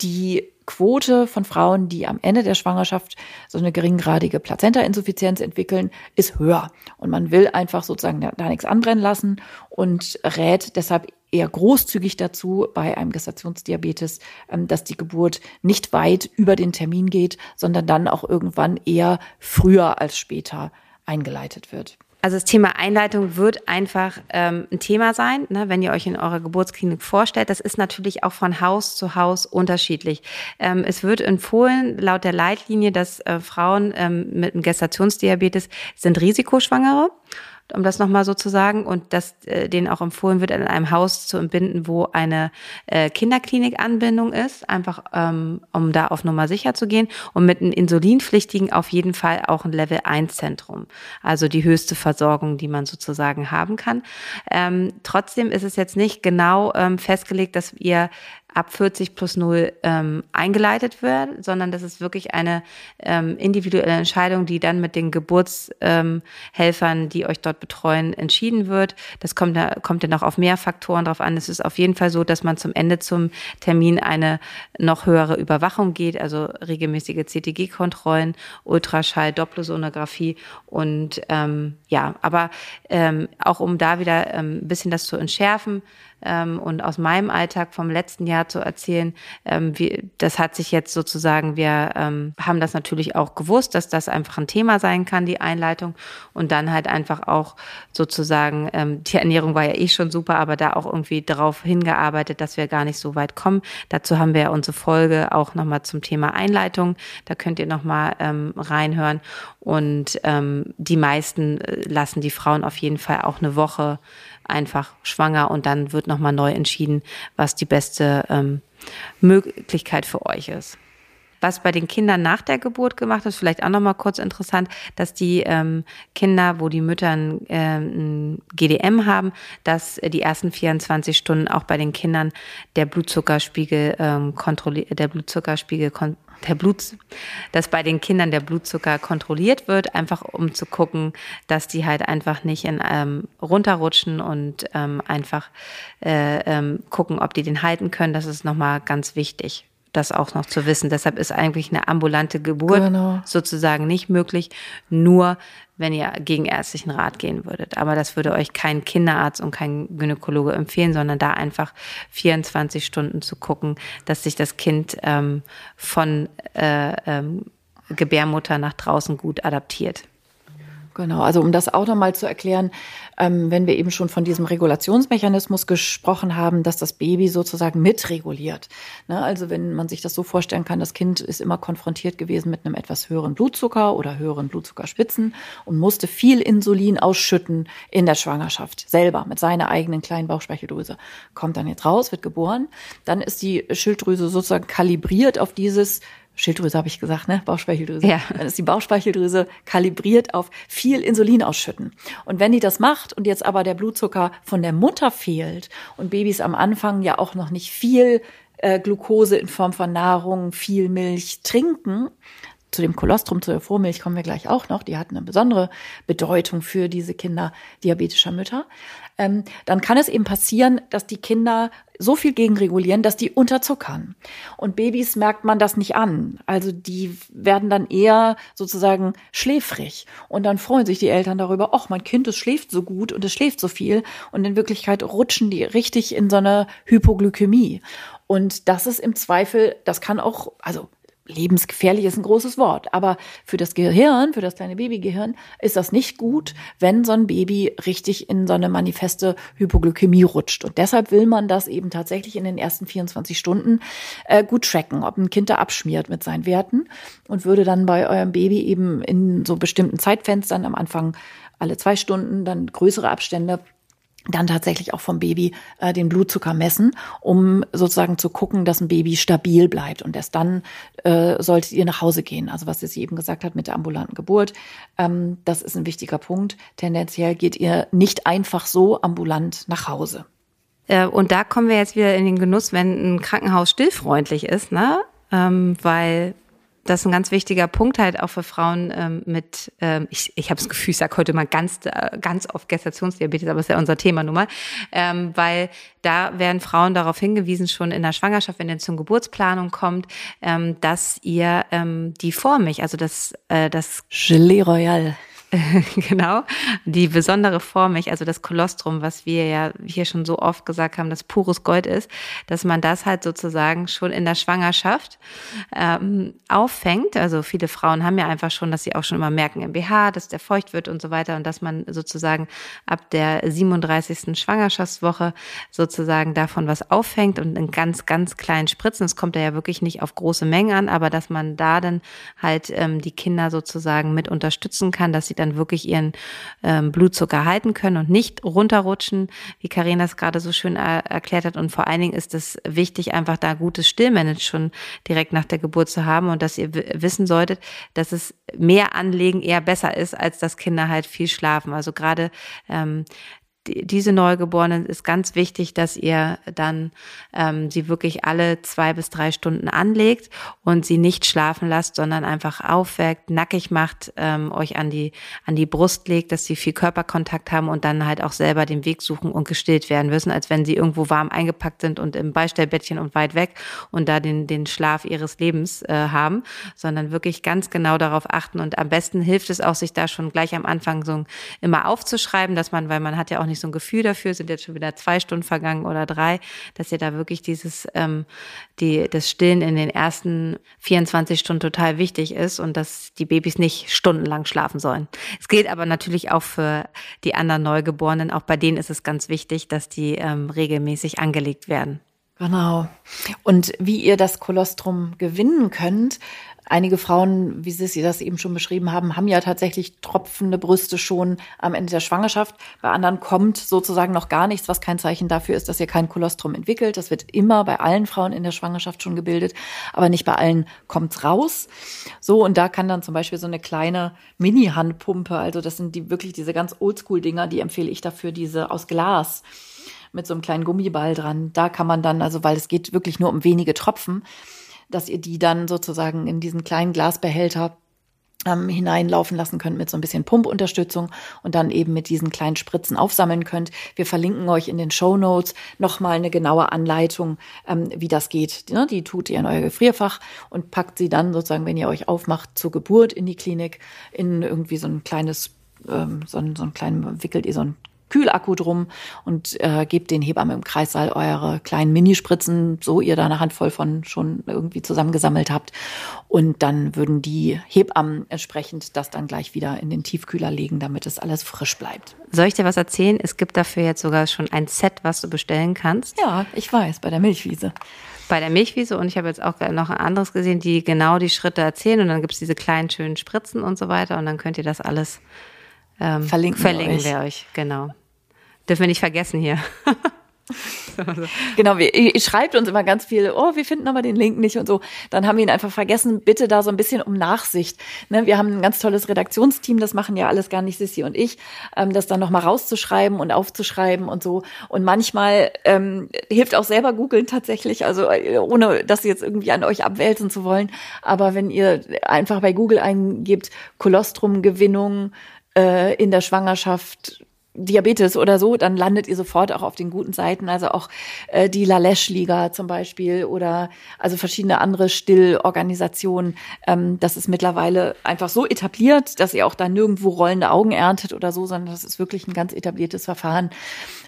die Quote von Frauen, die am Ende der Schwangerschaft so eine geringgradige Plazentainsuffizienz entwickeln, ist höher. Und man will einfach sozusagen da, da nichts anbrennen lassen und rät deshalb eher großzügig dazu bei einem Gestationsdiabetes, ähm, dass die Geburt nicht weit über den Termin geht, sondern dann auch irgendwann eher früher als später eingeleitet wird. Also das Thema Einleitung wird einfach ähm, ein Thema sein, ne, wenn ihr euch in eurer Geburtsklinik vorstellt. Das ist natürlich auch von Haus zu Haus unterschiedlich. Ähm, es wird empfohlen, laut der Leitlinie, dass äh, Frauen ähm, mit einem Gestationsdiabetes sind Risikoschwangere um das nochmal so zu sagen, und dass äh, denen auch empfohlen wird, in einem Haus zu entbinden, wo eine äh, Kinderklinik-Anbindung ist, einfach ähm, um da auf Nummer sicher zu gehen und mit einem Insulinpflichtigen auf jeden Fall auch ein Level-1-Zentrum, also die höchste Versorgung, die man sozusagen haben kann. Ähm, trotzdem ist es jetzt nicht genau ähm, festgelegt, dass ihr ab 40 plus 0 ähm, eingeleitet wird, sondern das ist wirklich eine ähm, individuelle Entscheidung, die dann mit den Geburtshelfern, ähm, die euch dort betreuen, entschieden wird. Das kommt, kommt ja noch auf mehr Faktoren drauf an. Es ist auf jeden Fall so, dass man zum Ende zum Termin eine noch höhere Überwachung geht, also regelmäßige CTG-Kontrollen, Ultraschall, Doppelsonographie und ähm, ja, aber ähm, auch um da wieder ähm, ein bisschen das zu entschärfen, ähm, und aus meinem Alltag vom letzten Jahr zu erzählen, ähm, wie, das hat sich jetzt sozusagen, wir ähm, haben das natürlich auch gewusst, dass das einfach ein Thema sein kann, die Einleitung. Und dann halt einfach auch sozusagen, ähm, die Ernährung war ja eh schon super, aber da auch irgendwie darauf hingearbeitet, dass wir gar nicht so weit kommen. Dazu haben wir ja unsere Folge auch nochmal zum Thema Einleitung, da könnt ihr nochmal ähm, reinhören. Und ähm, die meisten äh, lassen die Frauen auf jeden Fall auch eine Woche einfach schwanger und dann wird nochmal neu entschieden, was die beste ähm, Möglichkeit für euch ist. Was bei den Kindern nach der Geburt gemacht ist, vielleicht auch nochmal kurz interessant, dass die ähm, Kinder, wo die Mütter ein, äh, ein GDM haben, dass die ersten 24 Stunden auch bei den Kindern der Blutzuckerspiegel ähm, kontrolliert, der Blutzuckerspiegel kon der Blut, dass bei den Kindern der Blutzucker kontrolliert wird, einfach um zu gucken, dass die halt einfach nicht in, ähm, runterrutschen und ähm, einfach äh, ähm, gucken, ob die den halten können. Das ist nochmal ganz wichtig das auch noch zu wissen. Deshalb ist eigentlich eine ambulante Geburt genau. sozusagen nicht möglich, nur wenn ihr gegen ärztlichen Rat gehen würdet. Aber das würde euch kein Kinderarzt und kein Gynäkologe empfehlen, sondern da einfach 24 Stunden zu gucken, dass sich das Kind ähm, von äh, ähm, Gebärmutter nach draußen gut adaptiert. Genau, also um das auch nochmal zu erklären, ähm, wenn wir eben schon von diesem Regulationsmechanismus gesprochen haben, dass das Baby sozusagen mitreguliert. Ne? Also wenn man sich das so vorstellen kann, das Kind ist immer konfrontiert gewesen mit einem etwas höheren Blutzucker oder höheren Blutzuckerspitzen und musste viel Insulin ausschütten in der Schwangerschaft selber mit seiner eigenen kleinen Bauchspeicheldrüse. Kommt dann jetzt raus, wird geboren, dann ist die Schilddrüse sozusagen kalibriert auf dieses Schilddrüse habe ich gesagt, ne? Bauchspeicheldrüse. Ja. Dann ist die Bauchspeicheldrüse kalibriert auf viel Insulin ausschütten. Und wenn die das macht und jetzt aber der Blutzucker von der Mutter fehlt und Babys am Anfang ja auch noch nicht viel äh, Glucose in Form von Nahrung, viel Milch trinken, zu dem Kolostrum, zur Vormilch kommen wir gleich auch noch. Die hat eine besondere Bedeutung für diese Kinder diabetischer Mütter ähm, dann kann es eben passieren, dass die Kinder so viel gegenregulieren, dass die unterzuckern. Und Babys merkt man das nicht an. Also die werden dann eher sozusagen schläfrig. Und dann freuen sich die Eltern darüber, ach, mein Kind, es schläft so gut und es schläft so viel. Und in Wirklichkeit rutschen die richtig in so eine Hypoglykämie. Und das ist im Zweifel, das kann auch, also lebensgefährlich ist ein großes Wort, aber für das Gehirn, für das kleine Babygehirn ist das nicht gut, wenn so ein Baby richtig in so eine manifeste Hypoglykämie rutscht. Und deshalb will man das eben tatsächlich in den ersten 24 Stunden äh, gut tracken, ob ein Kind da abschmiert mit seinen Werten und würde dann bei eurem Baby eben in so bestimmten Zeitfenstern am Anfang alle zwei Stunden, dann größere Abstände dann tatsächlich auch vom Baby äh, den Blutzucker messen, um sozusagen zu gucken, dass ein Baby stabil bleibt. Und erst dann äh, solltet ihr nach Hause gehen. Also was sie eben gesagt hat mit der ambulanten Geburt, ähm, das ist ein wichtiger Punkt. Tendenziell geht ihr nicht einfach so ambulant nach Hause. Äh, und da kommen wir jetzt wieder in den Genuss, wenn ein Krankenhaus stillfreundlich ist, ne? Ähm, weil das ist ein ganz wichtiger Punkt halt auch für Frauen ähm, mit, ähm, ich, ich habe das Gefühl, ich sage heute mal ganz, äh, ganz oft Gestationsdiabetes, aber ist ja unser Thema nun mal, ähm, weil da werden Frauen darauf hingewiesen, schon in der Schwangerschaft, wenn ihr zur Geburtsplanung kommt, ähm, dass ihr ähm, die Vormilch, also das, äh, das Gelee Royal genau, die besondere Formig, also das Kolostrum, was wir ja hier schon so oft gesagt haben, das pures Gold ist, dass man das halt sozusagen schon in der Schwangerschaft ähm, auffängt. Also viele Frauen haben ja einfach schon, dass sie auch schon immer merken im BH, dass der feucht wird und so weiter und dass man sozusagen ab der 37. Schwangerschaftswoche sozusagen davon was auffängt und in ganz, ganz kleinen Spritzen. Es kommt ja wirklich nicht auf große Mengen an, aber dass man da dann halt ähm, die Kinder sozusagen mit unterstützen kann, dass sie dann dann wirklich ihren ähm, Blutzucker halten können und nicht runterrutschen, wie Karina es gerade so schön er erklärt hat. Und vor allen Dingen ist es wichtig, einfach da gutes Stillmanage schon direkt nach der Geburt zu haben und dass ihr wissen solltet, dass es mehr anlegen eher besser ist, als dass Kinder halt viel schlafen. Also gerade ähm, diese Neugeborenen ist ganz wichtig, dass ihr dann ähm, sie wirklich alle zwei bis drei Stunden anlegt und sie nicht schlafen lasst, sondern einfach aufweckt, nackig macht, ähm, euch an die an die Brust legt, dass sie viel Körperkontakt haben und dann halt auch selber den Weg suchen und gestillt werden müssen, als wenn sie irgendwo warm eingepackt sind und im Beistellbettchen und weit weg und da den den Schlaf ihres Lebens äh, haben, sondern wirklich ganz genau darauf achten und am besten hilft es auch, sich da schon gleich am Anfang so immer aufzuschreiben, dass man, weil man hat ja auch nicht nicht so ein Gefühl dafür, sind jetzt schon wieder zwei Stunden vergangen oder drei, dass ihr da wirklich dieses, ähm, die, das Stillen in den ersten 24 Stunden total wichtig ist und dass die Babys nicht stundenlang schlafen sollen. Es gilt aber natürlich auch für die anderen Neugeborenen. Auch bei denen ist es ganz wichtig, dass die ähm, regelmäßig angelegt werden. Genau. Und wie ihr das Kolostrum gewinnen könnt, Einige Frauen, wie Sie das eben schon beschrieben haben, haben ja tatsächlich tropfende Brüste schon am Ende der Schwangerschaft. Bei anderen kommt sozusagen noch gar nichts, was kein Zeichen dafür ist, dass ihr kein Kolostrum entwickelt. Das wird immer bei allen Frauen in der Schwangerschaft schon gebildet, aber nicht bei allen kommt's raus. So, und da kann dann zum Beispiel so eine kleine Mini-Handpumpe, also das sind die wirklich diese ganz Oldschool-Dinger, die empfehle ich dafür, diese aus Glas mit so einem kleinen Gummiball dran. Da kann man dann, also weil es geht wirklich nur um wenige Tropfen, dass ihr die dann sozusagen in diesen kleinen Glasbehälter ähm, hineinlaufen lassen könnt mit so ein bisschen Pumpunterstützung und dann eben mit diesen kleinen Spritzen aufsammeln könnt. Wir verlinken euch in den Show Notes nochmal eine genaue Anleitung, ähm, wie das geht. Ne? Die tut ihr in euer Gefrierfach und packt sie dann sozusagen, wenn ihr euch aufmacht, zur Geburt in die Klinik in irgendwie so ein kleines, ähm, so ein, so ein kleinen, wickelt ihr so ein Kühlakku drum und äh, gebt den Hebammen im Kreissaal eure kleinen Minispritzen, so ihr da eine Handvoll von schon irgendwie zusammengesammelt habt. Und dann würden die Hebammen entsprechend das dann gleich wieder in den Tiefkühler legen, damit es alles frisch bleibt. Soll ich dir was erzählen? Es gibt dafür jetzt sogar schon ein Set, was du bestellen kannst. Ja, ich weiß, bei der Milchwiese bei der Milchwiese und ich habe jetzt auch noch ein anderes gesehen, die genau die Schritte erzählen und dann gibt es diese kleinen schönen Spritzen und so weiter und dann könnt ihr das alles ähm, verlinken, verlinken wir euch. wir euch. Genau. Dürfen wir nicht vergessen hier. genau, wir, ihr schreibt uns immer ganz viel, oh, wir finden aber den Link nicht und so. Dann haben wir ihn einfach vergessen. Bitte da so ein bisschen um Nachsicht. Ne, wir haben ein ganz tolles Redaktionsteam, das machen ja alles gar nicht Sissi und ich, ähm, das dann nochmal rauszuschreiben und aufzuschreiben und so. Und manchmal ähm, hilft auch selber googeln tatsächlich, also äh, ohne das jetzt irgendwie an euch abwälzen zu wollen. Aber wenn ihr einfach bei Google eingebt, Kolostrumgewinnung äh, in der Schwangerschaft Diabetes oder so, dann landet ihr sofort auch auf den guten Seiten. Also auch äh, die Lalesh-Liga zum Beispiel oder also verschiedene andere Stillorganisationen. Ähm, das ist mittlerweile einfach so etabliert, dass ihr auch da nirgendwo rollende Augen erntet oder so, sondern das ist wirklich ein ganz etabliertes Verfahren.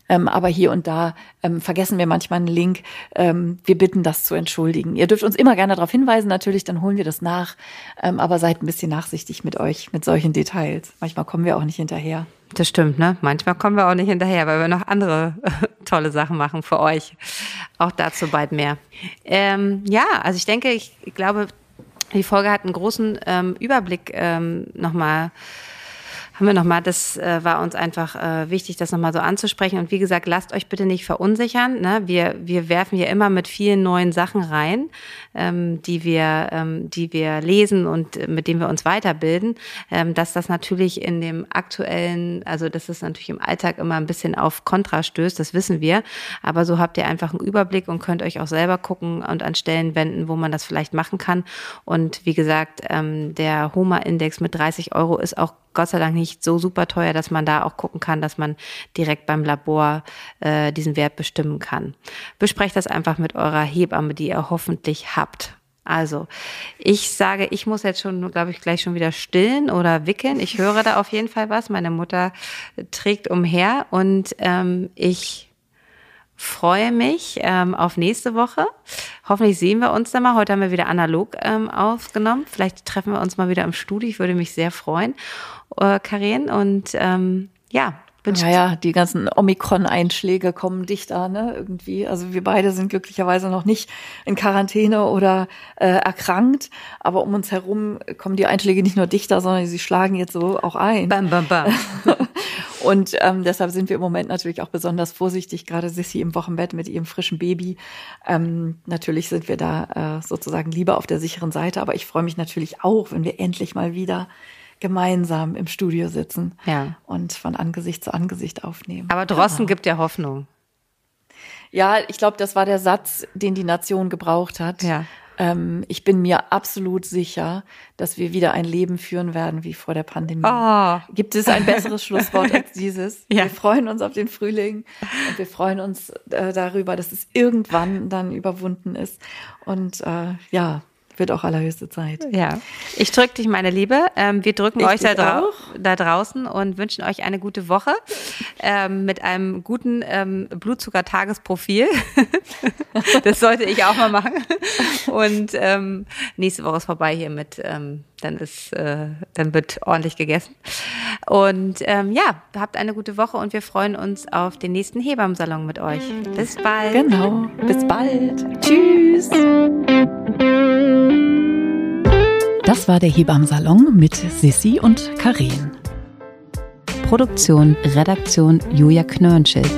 Ähm, aber hier und da ähm, vergessen wir manchmal einen Link. Ähm, wir bitten das zu entschuldigen. Ihr dürft uns immer gerne darauf hinweisen, natürlich, dann holen wir das nach. Ähm, aber seid ein bisschen nachsichtig mit euch, mit solchen Details. Manchmal kommen wir auch nicht hinterher. Das stimmt, ne? Manchmal kommen wir auch nicht hinterher, weil wir noch andere tolle Sachen machen für euch. Auch dazu bald mehr. Ähm, ja, also ich denke, ich, ich glaube, die Folge hat einen großen ähm, Überblick ähm, nochmal haben wir nochmal, das äh, war uns einfach äh, wichtig, das nochmal so anzusprechen. Und wie gesagt, lasst euch bitte nicht verunsichern. Ne? Wir, wir werfen hier immer mit vielen neuen Sachen rein, ähm, die, wir, ähm, die wir lesen und mit denen wir uns weiterbilden. Ähm, dass das natürlich in dem aktuellen, also dass es natürlich im Alltag immer ein bisschen auf Kontra stößt, das wissen wir. Aber so habt ihr einfach einen Überblick und könnt euch auch selber gucken und an Stellen wenden, wo man das vielleicht machen kann. Und wie gesagt, ähm, der Homa-Index mit 30 Euro ist auch Gott sei Dank nicht so super teuer, dass man da auch gucken kann, dass man direkt beim Labor äh, diesen Wert bestimmen kann. Besprecht das einfach mit eurer Hebamme, die ihr hoffentlich habt. Also, ich sage, ich muss jetzt schon, glaube ich, gleich schon wieder stillen oder wickeln. Ich höre da auf jeden Fall was. Meine Mutter trägt umher und ähm, ich freue mich ähm, auf nächste Woche. Hoffentlich sehen wir uns dann mal. Heute haben wir wieder analog ähm, aufgenommen. Vielleicht treffen wir uns mal wieder im Studio. Ich würde mich sehr freuen, äh, Karin. Und ähm, ja, ja, ja, die ganzen Omikron-Einschläge kommen dichter, ne, irgendwie. Also wir beide sind glücklicherweise noch nicht in Quarantäne oder äh, erkrankt, aber um uns herum kommen die Einschläge nicht nur dichter, sondern sie schlagen jetzt so auch ein. Bam, bam, bam. Und ähm, deshalb sind wir im Moment natürlich auch besonders vorsichtig, gerade Sissy im Wochenbett mit ihrem frischen Baby. Ähm, natürlich sind wir da äh, sozusagen lieber auf der sicheren Seite, aber ich freue mich natürlich auch, wenn wir endlich mal wieder gemeinsam im Studio sitzen ja. und von Angesicht zu Angesicht aufnehmen. Aber Drossen genau. gibt ja Hoffnung. Ja, ich glaube, das war der Satz, den die Nation gebraucht hat. Ja. Ähm, ich bin mir absolut sicher, dass wir wieder ein Leben führen werden wie vor der Pandemie. Oh. Gibt es ein besseres Schlusswort als dieses? Ja. Wir freuen uns auf den Frühling und wir freuen uns äh, darüber, dass es irgendwann dann überwunden ist. Und äh, ja, wird auch allerhöchste Zeit. Ja. Ich drücke dich, meine Liebe. Ähm, wir drücken ich euch da, drau da, draußen und wünschen euch eine gute Woche ähm, mit einem guten ähm, Blutzucker-Tagesprofil. das sollte ich auch mal machen. Und nächste Woche ist vorbei hier mit, dann ist, äh, dann wird ordentlich gegessen. Und ja, habt eine gute Woche und wir freuen uns auf den nächsten Hebammensalon mit euch. Bis bald. Genau. Bis bald. Tschüss. Das war der Hebammsalon mit Sissi und Karin. Produktion, Redaktion Julia Knörnschild.